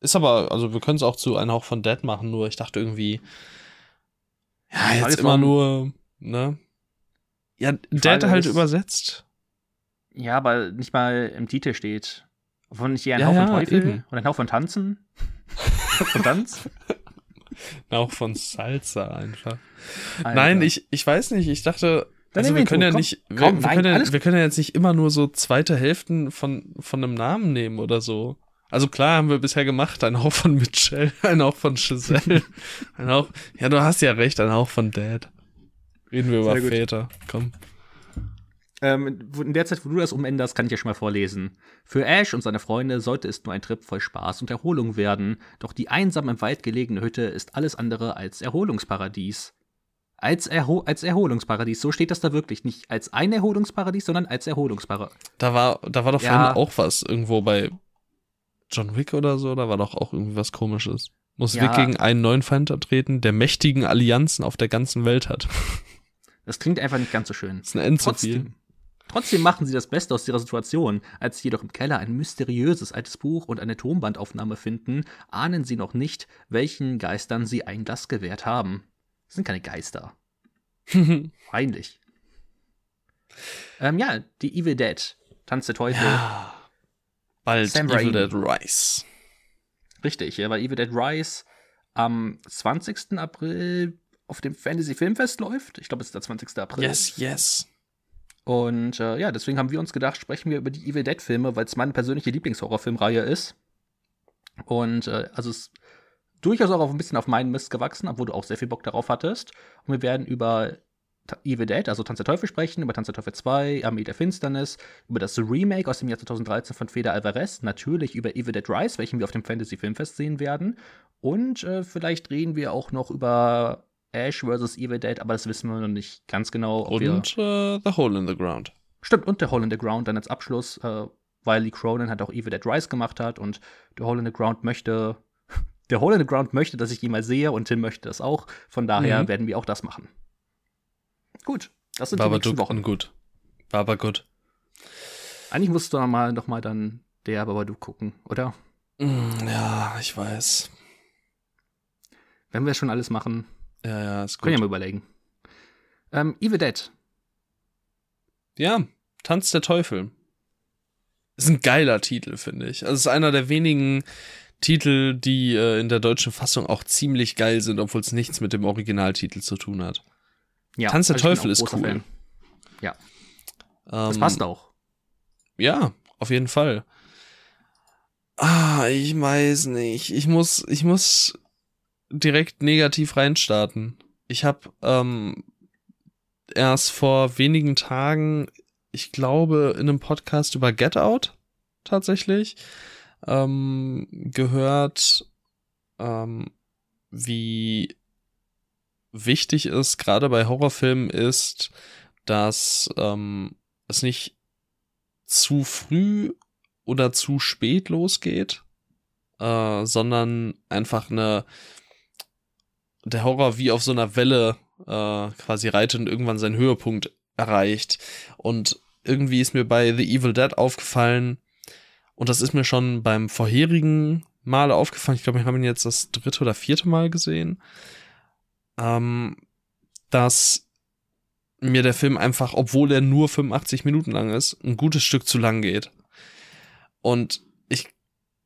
Ist aber, also wir können es auch zu Ein Hauch von Dead machen, nur ich dachte irgendwie, ja, jetzt
ist,
immer nur, ne? Ja, Dead halt
ist-
übersetzt.
Ja, aber nicht mal im Titel steht. Obwohl nicht hier ein
Ja,
Hauch von
ja,
Teufel
eben.
und ein Hauch von Tanzen. von Tanz?
Ein Hauch von Salsa einfach.
Alter.
Nein, ich, ich weiß nicht, ich dachte,
Dann
also wir können ja nicht,
Komm,
wir,
komm,
wir,
nein,
können ja, wir können ja jetzt nicht immer nur so zweite Hälften von, von einem Namen nehmen oder so. Also klar haben wir bisher gemacht, ein Hauch von Mitchell, ein Hauch von Giselle, ein Hauch, ja du hast ja recht, ein Hauch von Dad. Reden wir über. Väter, komm.
Ähm, in der Zeit, wo du das umänderst, kann ich ja schon mal vorlesen. Für Ash und seine Freunde sollte es nur ein Trip voll Spaß und Erholung werden, doch die einsam im Wald gelegene Hütte ist alles andere als Erholungsparadies. Als, Erho als Erholungsparadies, so steht das da wirklich. Nicht als ein Erholungsparadies, sondern als Erholungsparadies.
Da war, da war doch
Ja.
vorhin auch was irgendwo bei John Wick oder so, da war doch auch irgendwie was komisches. Muss
Ja.
Wick gegen einen neuen Feind antreten, der mächtigen Allianzen auf der ganzen Welt hat.
Das klingt einfach nicht ganz so schön.
Das ist ein End
trotzdem machen sie das Beste aus ihrer Situation. Als sie jedoch im Keller ein mysteriöses altes Buch und eine Tonbandaufnahme finden, ahnen sie noch nicht, welchen Geistern sie ein Glas gewährt haben. Das sind keine Geister. Peinlich. Ähm, ja, die Evil Dead. Tanz der Teufel.
Ja. Bald
Sam
Evil
Raimi.
Dead Rise.
Richtig, ja, weil Evil Dead Rise am 20. April auf dem Fantasy Filmfest läuft. Ich glaube, es ist der 20. April.
Yes, yes.
Und äh, ja, deswegen haben wir uns gedacht, sprechen wir über die Evil Dead Filme, weil es meine persönliche Lieblingshorrorfilmreihe ist. Und äh, also es durchaus auch auf ein bisschen auf meinen Mist gewachsen, obwohl du auch sehr viel Bock darauf hattest. Und wir werden über Evil Dead, also Tanz der Teufel sprechen, über Tanz der Teufel 2, Armee der Finsternis, über das Remake aus dem Jahr 2013 von Feder Alvarez, natürlich über Evil Dead Rise, welchen wir auf dem Fantasy Filmfest sehen werden. Und äh, vielleicht reden wir auch noch über Ash vs. Evil Dead, aber das wissen wir noch nicht ganz genau.
und äh, The Hole in the Ground.
Stimmt, und The Hole in the Ground dann als Abschluss, äh, weil Lee Cronin hat auch Evil Dead Rise gemacht hat und The Hole in the Ground möchte. Der Hole in the Ground möchte, dass ich ihn mal sehe und Tim möchte das auch. Von daher mhm. werden wir auch das machen. Gut, das sind
Babadook die nächsten Wochen. gut. Baba gut.
Eigentlich musst du noch mal, noch mal dann der Babadook gucken, oder?
Mm, ja, ich weiß.
Wenn wir schon alles machen,
ja, ja, ist gut.
können wir mal überlegen. Ähm, Evil Dead.
Ja, Tanz der Teufel. Ist ein geiler Titel, finde ich. Also es ist einer der wenigen Titel, die äh, in der deutschen Fassung auch ziemlich geil sind, obwohl es nichts mit dem Originaltitel zu tun hat. Ja, Tanz der also Teufel ist cool. Fan.
Ja. Ähm, das passt auch.
Ja, auf jeden Fall. Ah, ich weiß nicht. Ich muss, ich muss direkt negativ reinstarten. Ich habe ähm, erst vor wenigen Tagen, ich glaube, in einem Podcast über Get Out tatsächlich ähm, gehört, ähm, wie wichtig ist, gerade bei Horrorfilmen, ist, dass ähm, es nicht zu früh oder zu spät losgeht, äh, sondern einfach eine der Horror wie auf so einer Welle äh, quasi reitet und irgendwann seinen Höhepunkt erreicht. Und irgendwie ist mir bei The Evil Dead aufgefallen, und das ist mir schon beim vorherigen Mal aufgefallen, ich glaube, wir haben ihn jetzt das dritte oder vierte Mal gesehen, ähm, dass mir der Film einfach, obwohl er nur 85 Minuten lang ist, ein gutes Stück zu lang geht. Und ich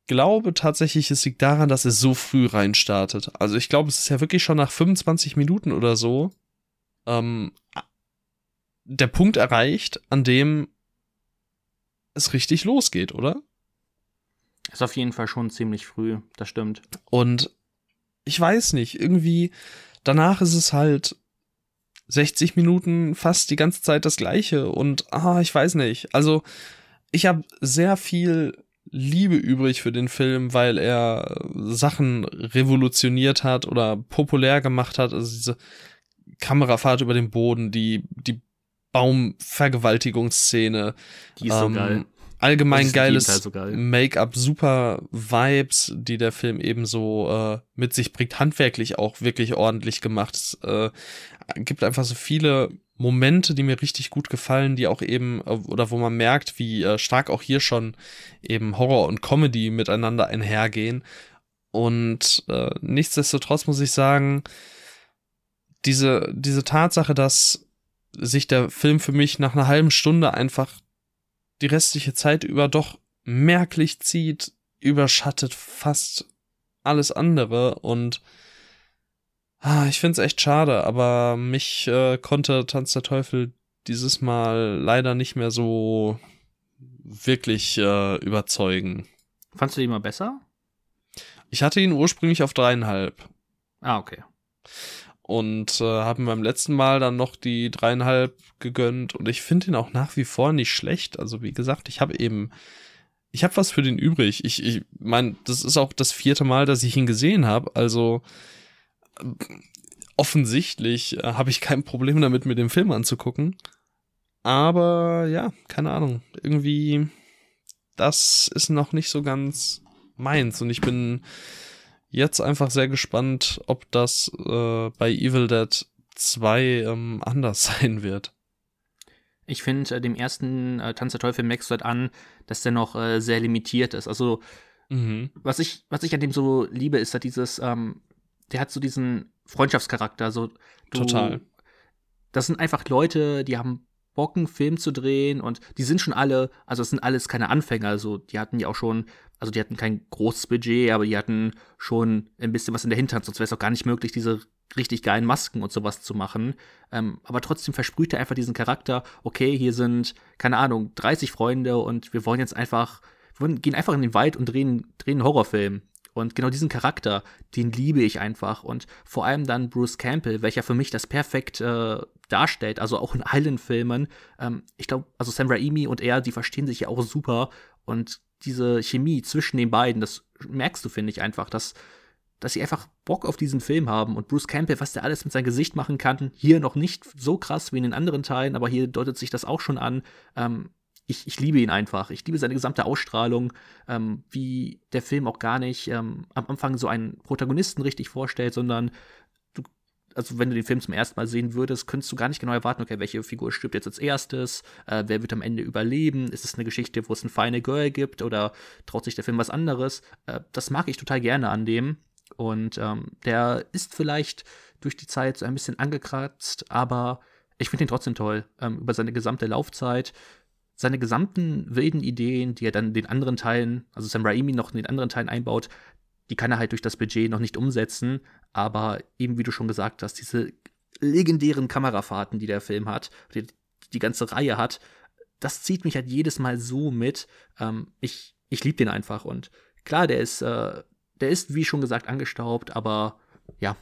glaube tatsächlich, es liegt daran, dass er so früh reinstartet. Also ich glaube, es ist ja wirklich schon nach 25 Minuten oder so ähm, der Punkt erreicht, an dem es richtig losgeht, oder?
Ist auf jeden Fall schon ziemlich früh, das stimmt.
Und ich weiß nicht, irgendwie danach ist es halt 60 Minuten fast die ganze Zeit das gleiche und ah, ich weiß nicht. Also ich habe sehr viel Liebe übrig für den Film, weil er Sachen revolutioniert hat oder populär gemacht hat. Also diese Kamerafahrt über den Boden, die, die Baumvergewaltigungsszene.
Die ist ähm, so geil.
Allgemein geiles so geil. Make-up, super Vibes, die der Film eben so äh, mit sich bringt, handwerklich auch wirklich ordentlich gemacht. Es äh, gibt einfach so viele Momente, die mir richtig gut gefallen, die auch eben, äh, oder wo man merkt, wie äh, stark auch hier schon eben Horror und Comedy miteinander einhergehen. Und äh, nichtsdestotrotz muss ich sagen, diese, diese Tatsache, dass sich der Film für mich nach einer halben Stunde einfach die restliche Zeit über doch merklich zieht, überschattet fast alles andere und Ah, ich find's echt schade, aber mich äh, konnte Tanz der Teufel dieses Mal leider nicht mehr so wirklich äh, überzeugen.
Fandst du ihn mal besser?
Ich hatte ihn ursprünglich auf dreieinhalb.
Ah, okay.
Und äh, habe beim letzten Mal dann noch die dreieinhalb gegönnt und ich finde ihn auch nach wie vor nicht schlecht. Also wie gesagt, ich habe eben, ich habe was für den übrig. Ich, ich meine, das ist auch das vierte Mal, dass ich ihn gesehen habe. Also offensichtlich äh, habe ich kein Problem damit, mir den Film anzugucken. Aber ja, keine Ahnung. Irgendwie, das ist noch nicht so ganz meins. Und ich bin jetzt einfach sehr gespannt, ob das äh, bei Evil Dead 2 ähm, anders sein wird.
Ich finde, äh, dem ersten äh, Tanz der Teufel merkst du halt an, dass der noch äh, sehr limitiert ist. Also, mhm. was, ich, was ich an dem so liebe, ist halt dieses, ähm, der hat so diesen Freundschaftscharakter. So,
du, Total.
Das sind einfach Leute, die haben Bock, einen Film zu drehen und die sind schon alle, also es sind alles keine Anfänger, also die hatten ja auch schon, also die hatten kein großes Budget, aber die hatten schon ein bisschen was in der Hinterhand, sonst wäre es auch gar nicht möglich, diese richtig geilen Masken und sowas zu machen. Ähm, aber trotzdem versprüht er einfach diesen Charakter, okay, hier sind, keine Ahnung, 30 Freunde und wir wollen jetzt einfach, wir gehen einfach in den Wald und drehen, drehen einen Horrorfilm. Und genau diesen Charakter, den liebe ich einfach. Und vor allem dann Bruce Campbell, welcher für mich das perfekt äh, darstellt, also auch in Island-Filmen. Ähm, ich glaube, also Sam Raimi und er, die verstehen sich ja auch super. Und diese Chemie zwischen den beiden, das merkst du, finde ich einfach, dass, dass sie einfach Bock auf diesen Film haben. Und Bruce Campbell, was der alles mit seinem Gesicht machen kann, hier noch nicht so krass wie in den anderen Teilen, aber hier deutet sich das auch schon an. Ähm, ich, ich liebe ihn einfach. Ich liebe seine gesamte Ausstrahlung, ähm, wie der Film auch gar nicht ähm, am Anfang so einen Protagonisten richtig vorstellt, sondern du, also wenn du den Film zum ersten Mal sehen würdest, könntest du gar nicht genau erwarten, okay, welche Figur stirbt jetzt als erstes, äh, wer wird am Ende überleben, ist es eine Geschichte, wo es ein Final Girl gibt oder traut sich der Film was anderes? Äh, das mag ich total gerne an dem. Und ähm, der ist vielleicht durch die Zeit so ein bisschen angekratzt, aber ich finde ihn trotzdem toll. Ähm, über seine gesamte Laufzeit seine gesamten wilden Ideen, die er dann den anderen Teilen, also Sam Raimi noch in den anderen Teilen einbaut, die kann er halt durch das Budget noch nicht umsetzen. Aber eben, wie du schon gesagt hast, diese legendären Kamerafahrten, die der Film hat, die, die ganze Reihe hat, das zieht mich halt jedes Mal so mit. Ähm, ich ich liebe den einfach. Und klar, der ist, äh, der ist, wie schon gesagt, angestaubt, aber ja,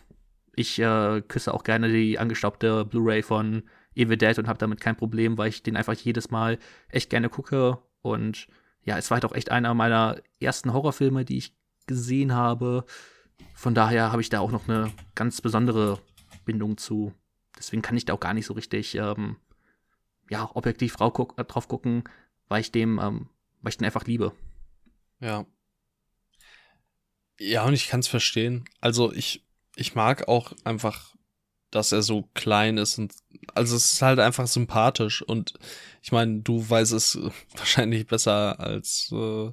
ich äh, küsse auch gerne die angestaubte Blu-ray von Evil Dead und habe damit kein Problem, weil ich den einfach jedes Mal echt gerne gucke. Und ja, es war halt auch echt einer meiner ersten Horrorfilme, die ich gesehen habe. Von daher habe ich da auch noch eine ganz besondere Bindung zu. Deswegen kann ich da auch gar nicht so richtig ähm, ja, objektiv äh, drauf gucken, weil ich dem, ähm, weil ich den einfach liebe.
Ja. Ja, und ich kann es verstehen. Also ich, ich mag auch einfach dass er so klein ist und also es ist halt einfach sympathisch und ich meine, du weißt es wahrscheinlich besser als äh,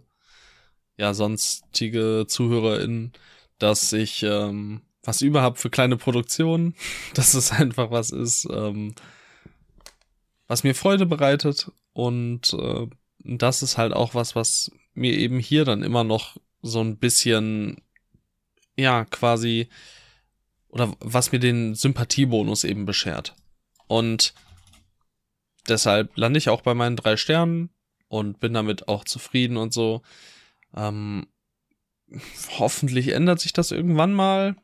ja sonstige ZuhörerInnen, dass ich ähm, was überhaupt für kleine Produktionen, dass es einfach was ist, ähm, was mir Freude bereitet und äh, das ist halt auch was, was mir eben hier dann immer noch so ein bisschen ja quasi oder was mir den Sympathiebonus eben beschert. Und deshalb lande ich auch bei meinen drei Sternen und bin damit auch zufrieden und so. Ähm, hoffentlich ändert sich das irgendwann mal.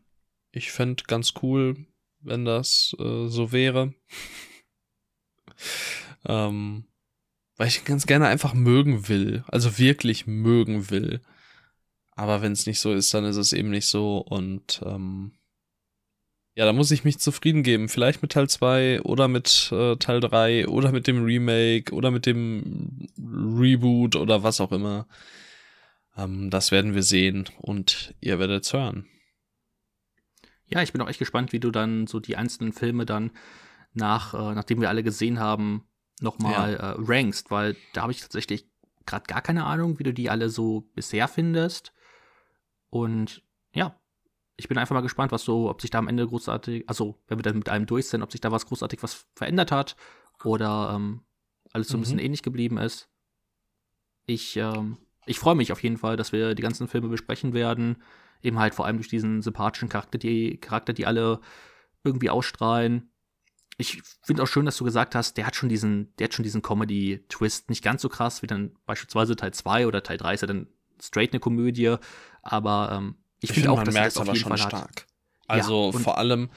Ich fände ganz cool, wenn das äh, so wäre. ähm, weil ich ganz gerne einfach mögen will. Also wirklich mögen will. Aber wenn es nicht so ist, dann ist es eben nicht so. Und ähm, ja, da muss ich mich zufrieden geben. Vielleicht mit Teil 2 oder mit äh, Teil 3 oder mit dem Remake oder mit dem Reboot oder was auch immer. Ähm, das werden wir sehen und ihr werdet es hören.
Ja, ich bin auch echt gespannt, wie du dann so die einzelnen Filme dann nach, äh, nachdem wir alle gesehen haben, nochmal ja. äh, rankst, weil da habe ich tatsächlich gerade gar keine Ahnung, wie du die alle so bisher findest. Und ja, ich bin einfach mal gespannt, was so, ob sich da am Ende großartig, also wenn wir dann mit allem durch sind, ob sich da was großartig was verändert hat oder ähm, alles so ein mhm. bisschen ähnlich geblieben ist. Ich, ähm, ich freue mich auf jeden Fall, dass wir die ganzen Filme besprechen werden. Eben halt vor allem durch diesen sympathischen Charakter, die Charakter, die alle irgendwie ausstrahlen. Ich finde auch schön, dass du gesagt hast, der hat schon diesen, der hat schon diesen Comedy-Twist. Nicht ganz so krass wie dann beispielsweise Teil 2 oder Teil 3 ist ja dann straight eine Komödie, aber ähm,
ich, ich finde auch, man merkt es aber schon Fall stark. Hat. Also ja, vor allem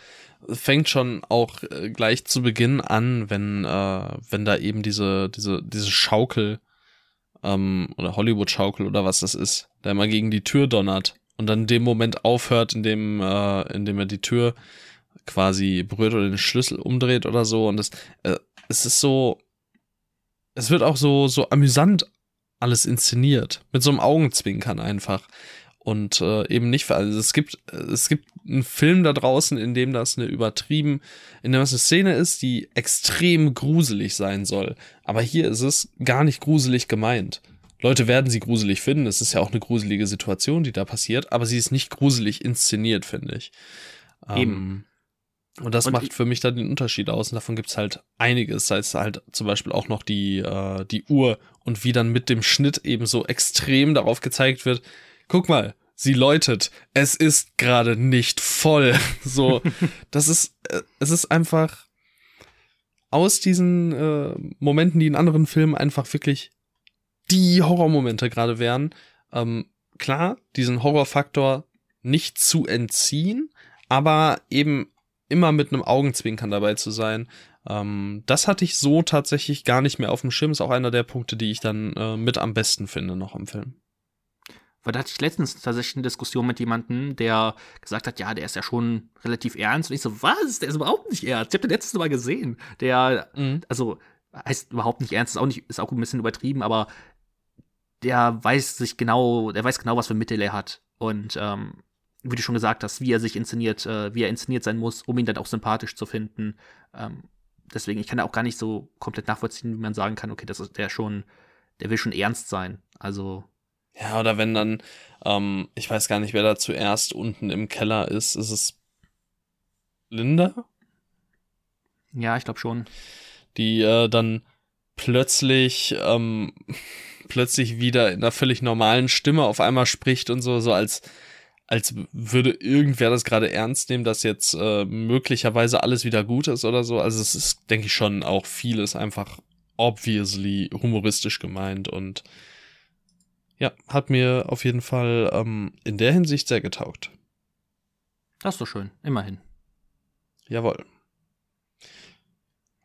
fängt schon auch äh, gleich zu Beginn an, wenn äh, wenn da eben diese diese diese Schaukel ähm, oder Hollywood Schaukel oder was das ist, der immer gegen die Tür donnert und dann in dem Moment aufhört, in dem äh, in dem er die Tür quasi berührt oder den Schlüssel umdreht oder so und es äh, es ist so es wird auch so so amüsant alles inszeniert mit so einem Augenzwinkern einfach und äh, eben nicht für also es gibt es gibt einen Film da draußen, in dem das eine übertrieben, in dem das eine Szene ist, die extrem gruselig sein soll, aber hier ist es gar nicht gruselig gemeint. Leute werden sie gruselig finden, es ist ja auch eine gruselige Situation, die da passiert, aber sie ist nicht gruselig inszeniert, finde ich. Ähm, eben. und das und macht für mich da den Unterschied aus. Und davon gibt's halt einiges. Das heißt halt zum Beispiel auch noch die, äh, die Uhr und wie dann mit dem Schnitt eben so extrem darauf gezeigt wird, guck mal, sie läutet. Es ist gerade nicht voll. So, das ist, äh, es ist einfach aus diesen äh, Momenten, die in anderen Filmen einfach wirklich die Horrormomente gerade wären, ähm, klar, diesen Horrorfaktor nicht zu entziehen, aber eben immer mit einem Augenzwinkern dabei zu sein. Ähm, das hatte ich so tatsächlich gar nicht mehr auf dem Schirm. Ist auch einer der Punkte, die ich dann äh, mit am besten finde noch im Film.
Weil da hatte ich letztens tatsächlich eine Diskussion mit jemandem, der gesagt hat, ja, der ist ja schon relativ ernst. Und ich so, was? Der ist überhaupt nicht ernst. Ich habe den letztes Mal gesehen. Der, mhm. also, heißt überhaupt nicht ernst, ist auch nicht, ist auch ein bisschen übertrieben, aber der weiß sich genau, der weiß genau, was für Mittel er hat. Und ähm, wie du schon gesagt hast, wie er sich inszeniert, äh, wie er inszeniert sein muss, um ihn dann auch sympathisch zu finden. Ähm, deswegen, ich kann auch gar nicht so komplett nachvollziehen, wie man sagen kann, okay, das ist der schon, der will schon ernst sein. Also
ja, oder wenn dann, ähm, ich weiß gar nicht, wer da zuerst unten im Keller ist. Ist es Linda?
Ja, ich glaube schon.
Die äh, dann plötzlich, ähm, plötzlich wieder in einer völlig normalen Stimme auf einmal spricht und so, so als, als würde irgendwer das gerade ernst nehmen, dass jetzt äh, möglicherweise alles wieder gut ist oder so. Also es ist, denke ich, schon auch vieles einfach obviously humoristisch gemeint und ja, hat mir auf jeden Fall ähm, in der Hinsicht sehr getaugt.
Das ist doch schön, immerhin.
Jawohl.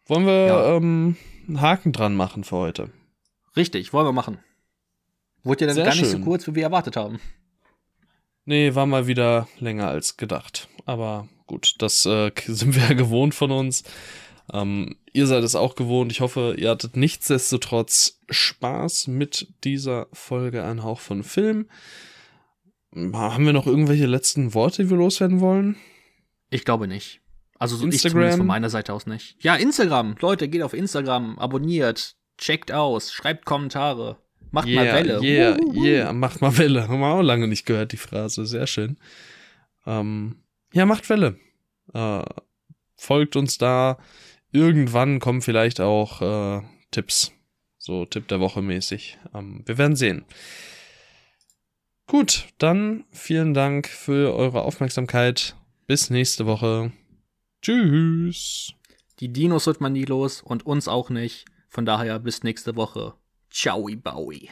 Wollen wir ja. ähm, einen Haken dran machen für heute?
Richtig, wollen wir machen. Wurde ja dann sehr gar nicht so kurz, wie wir erwartet haben.
Nee, war mal wieder länger als gedacht. Aber gut, das äh, sind wir ja gewohnt von uns. Ähm, ihr seid es auch gewohnt. Ich hoffe, ihr hattet nichtsdestotrotz Spaß mit dieser Folge Ein Hauch von Film. Haben wir noch irgendwelche letzten Worte, die wir loswerden wollen?
Ich glaube nicht. Also so Instagram. ich von meiner Seite aus nicht. Ja, Instagram. Leute, geht auf Instagram, abonniert, checkt aus, schreibt Kommentare. Macht yeah, mal Welle.
Yeah, Uhuhu. yeah, macht mal Welle. Haben wir auch lange nicht gehört, die Phrase. Sehr schön. Ähm, ja, macht Welle. Äh, folgt uns da irgendwann kommen vielleicht auch äh, Tipps. So Tipp der Woche mäßig. Ähm, wir werden sehen. Gut, dann vielen Dank für eure Aufmerksamkeit. Bis nächste Woche. Tschüss.
Die Dinos wird man nie los und uns auch nicht. Von daher bis nächste Woche. Ciao, Bowie.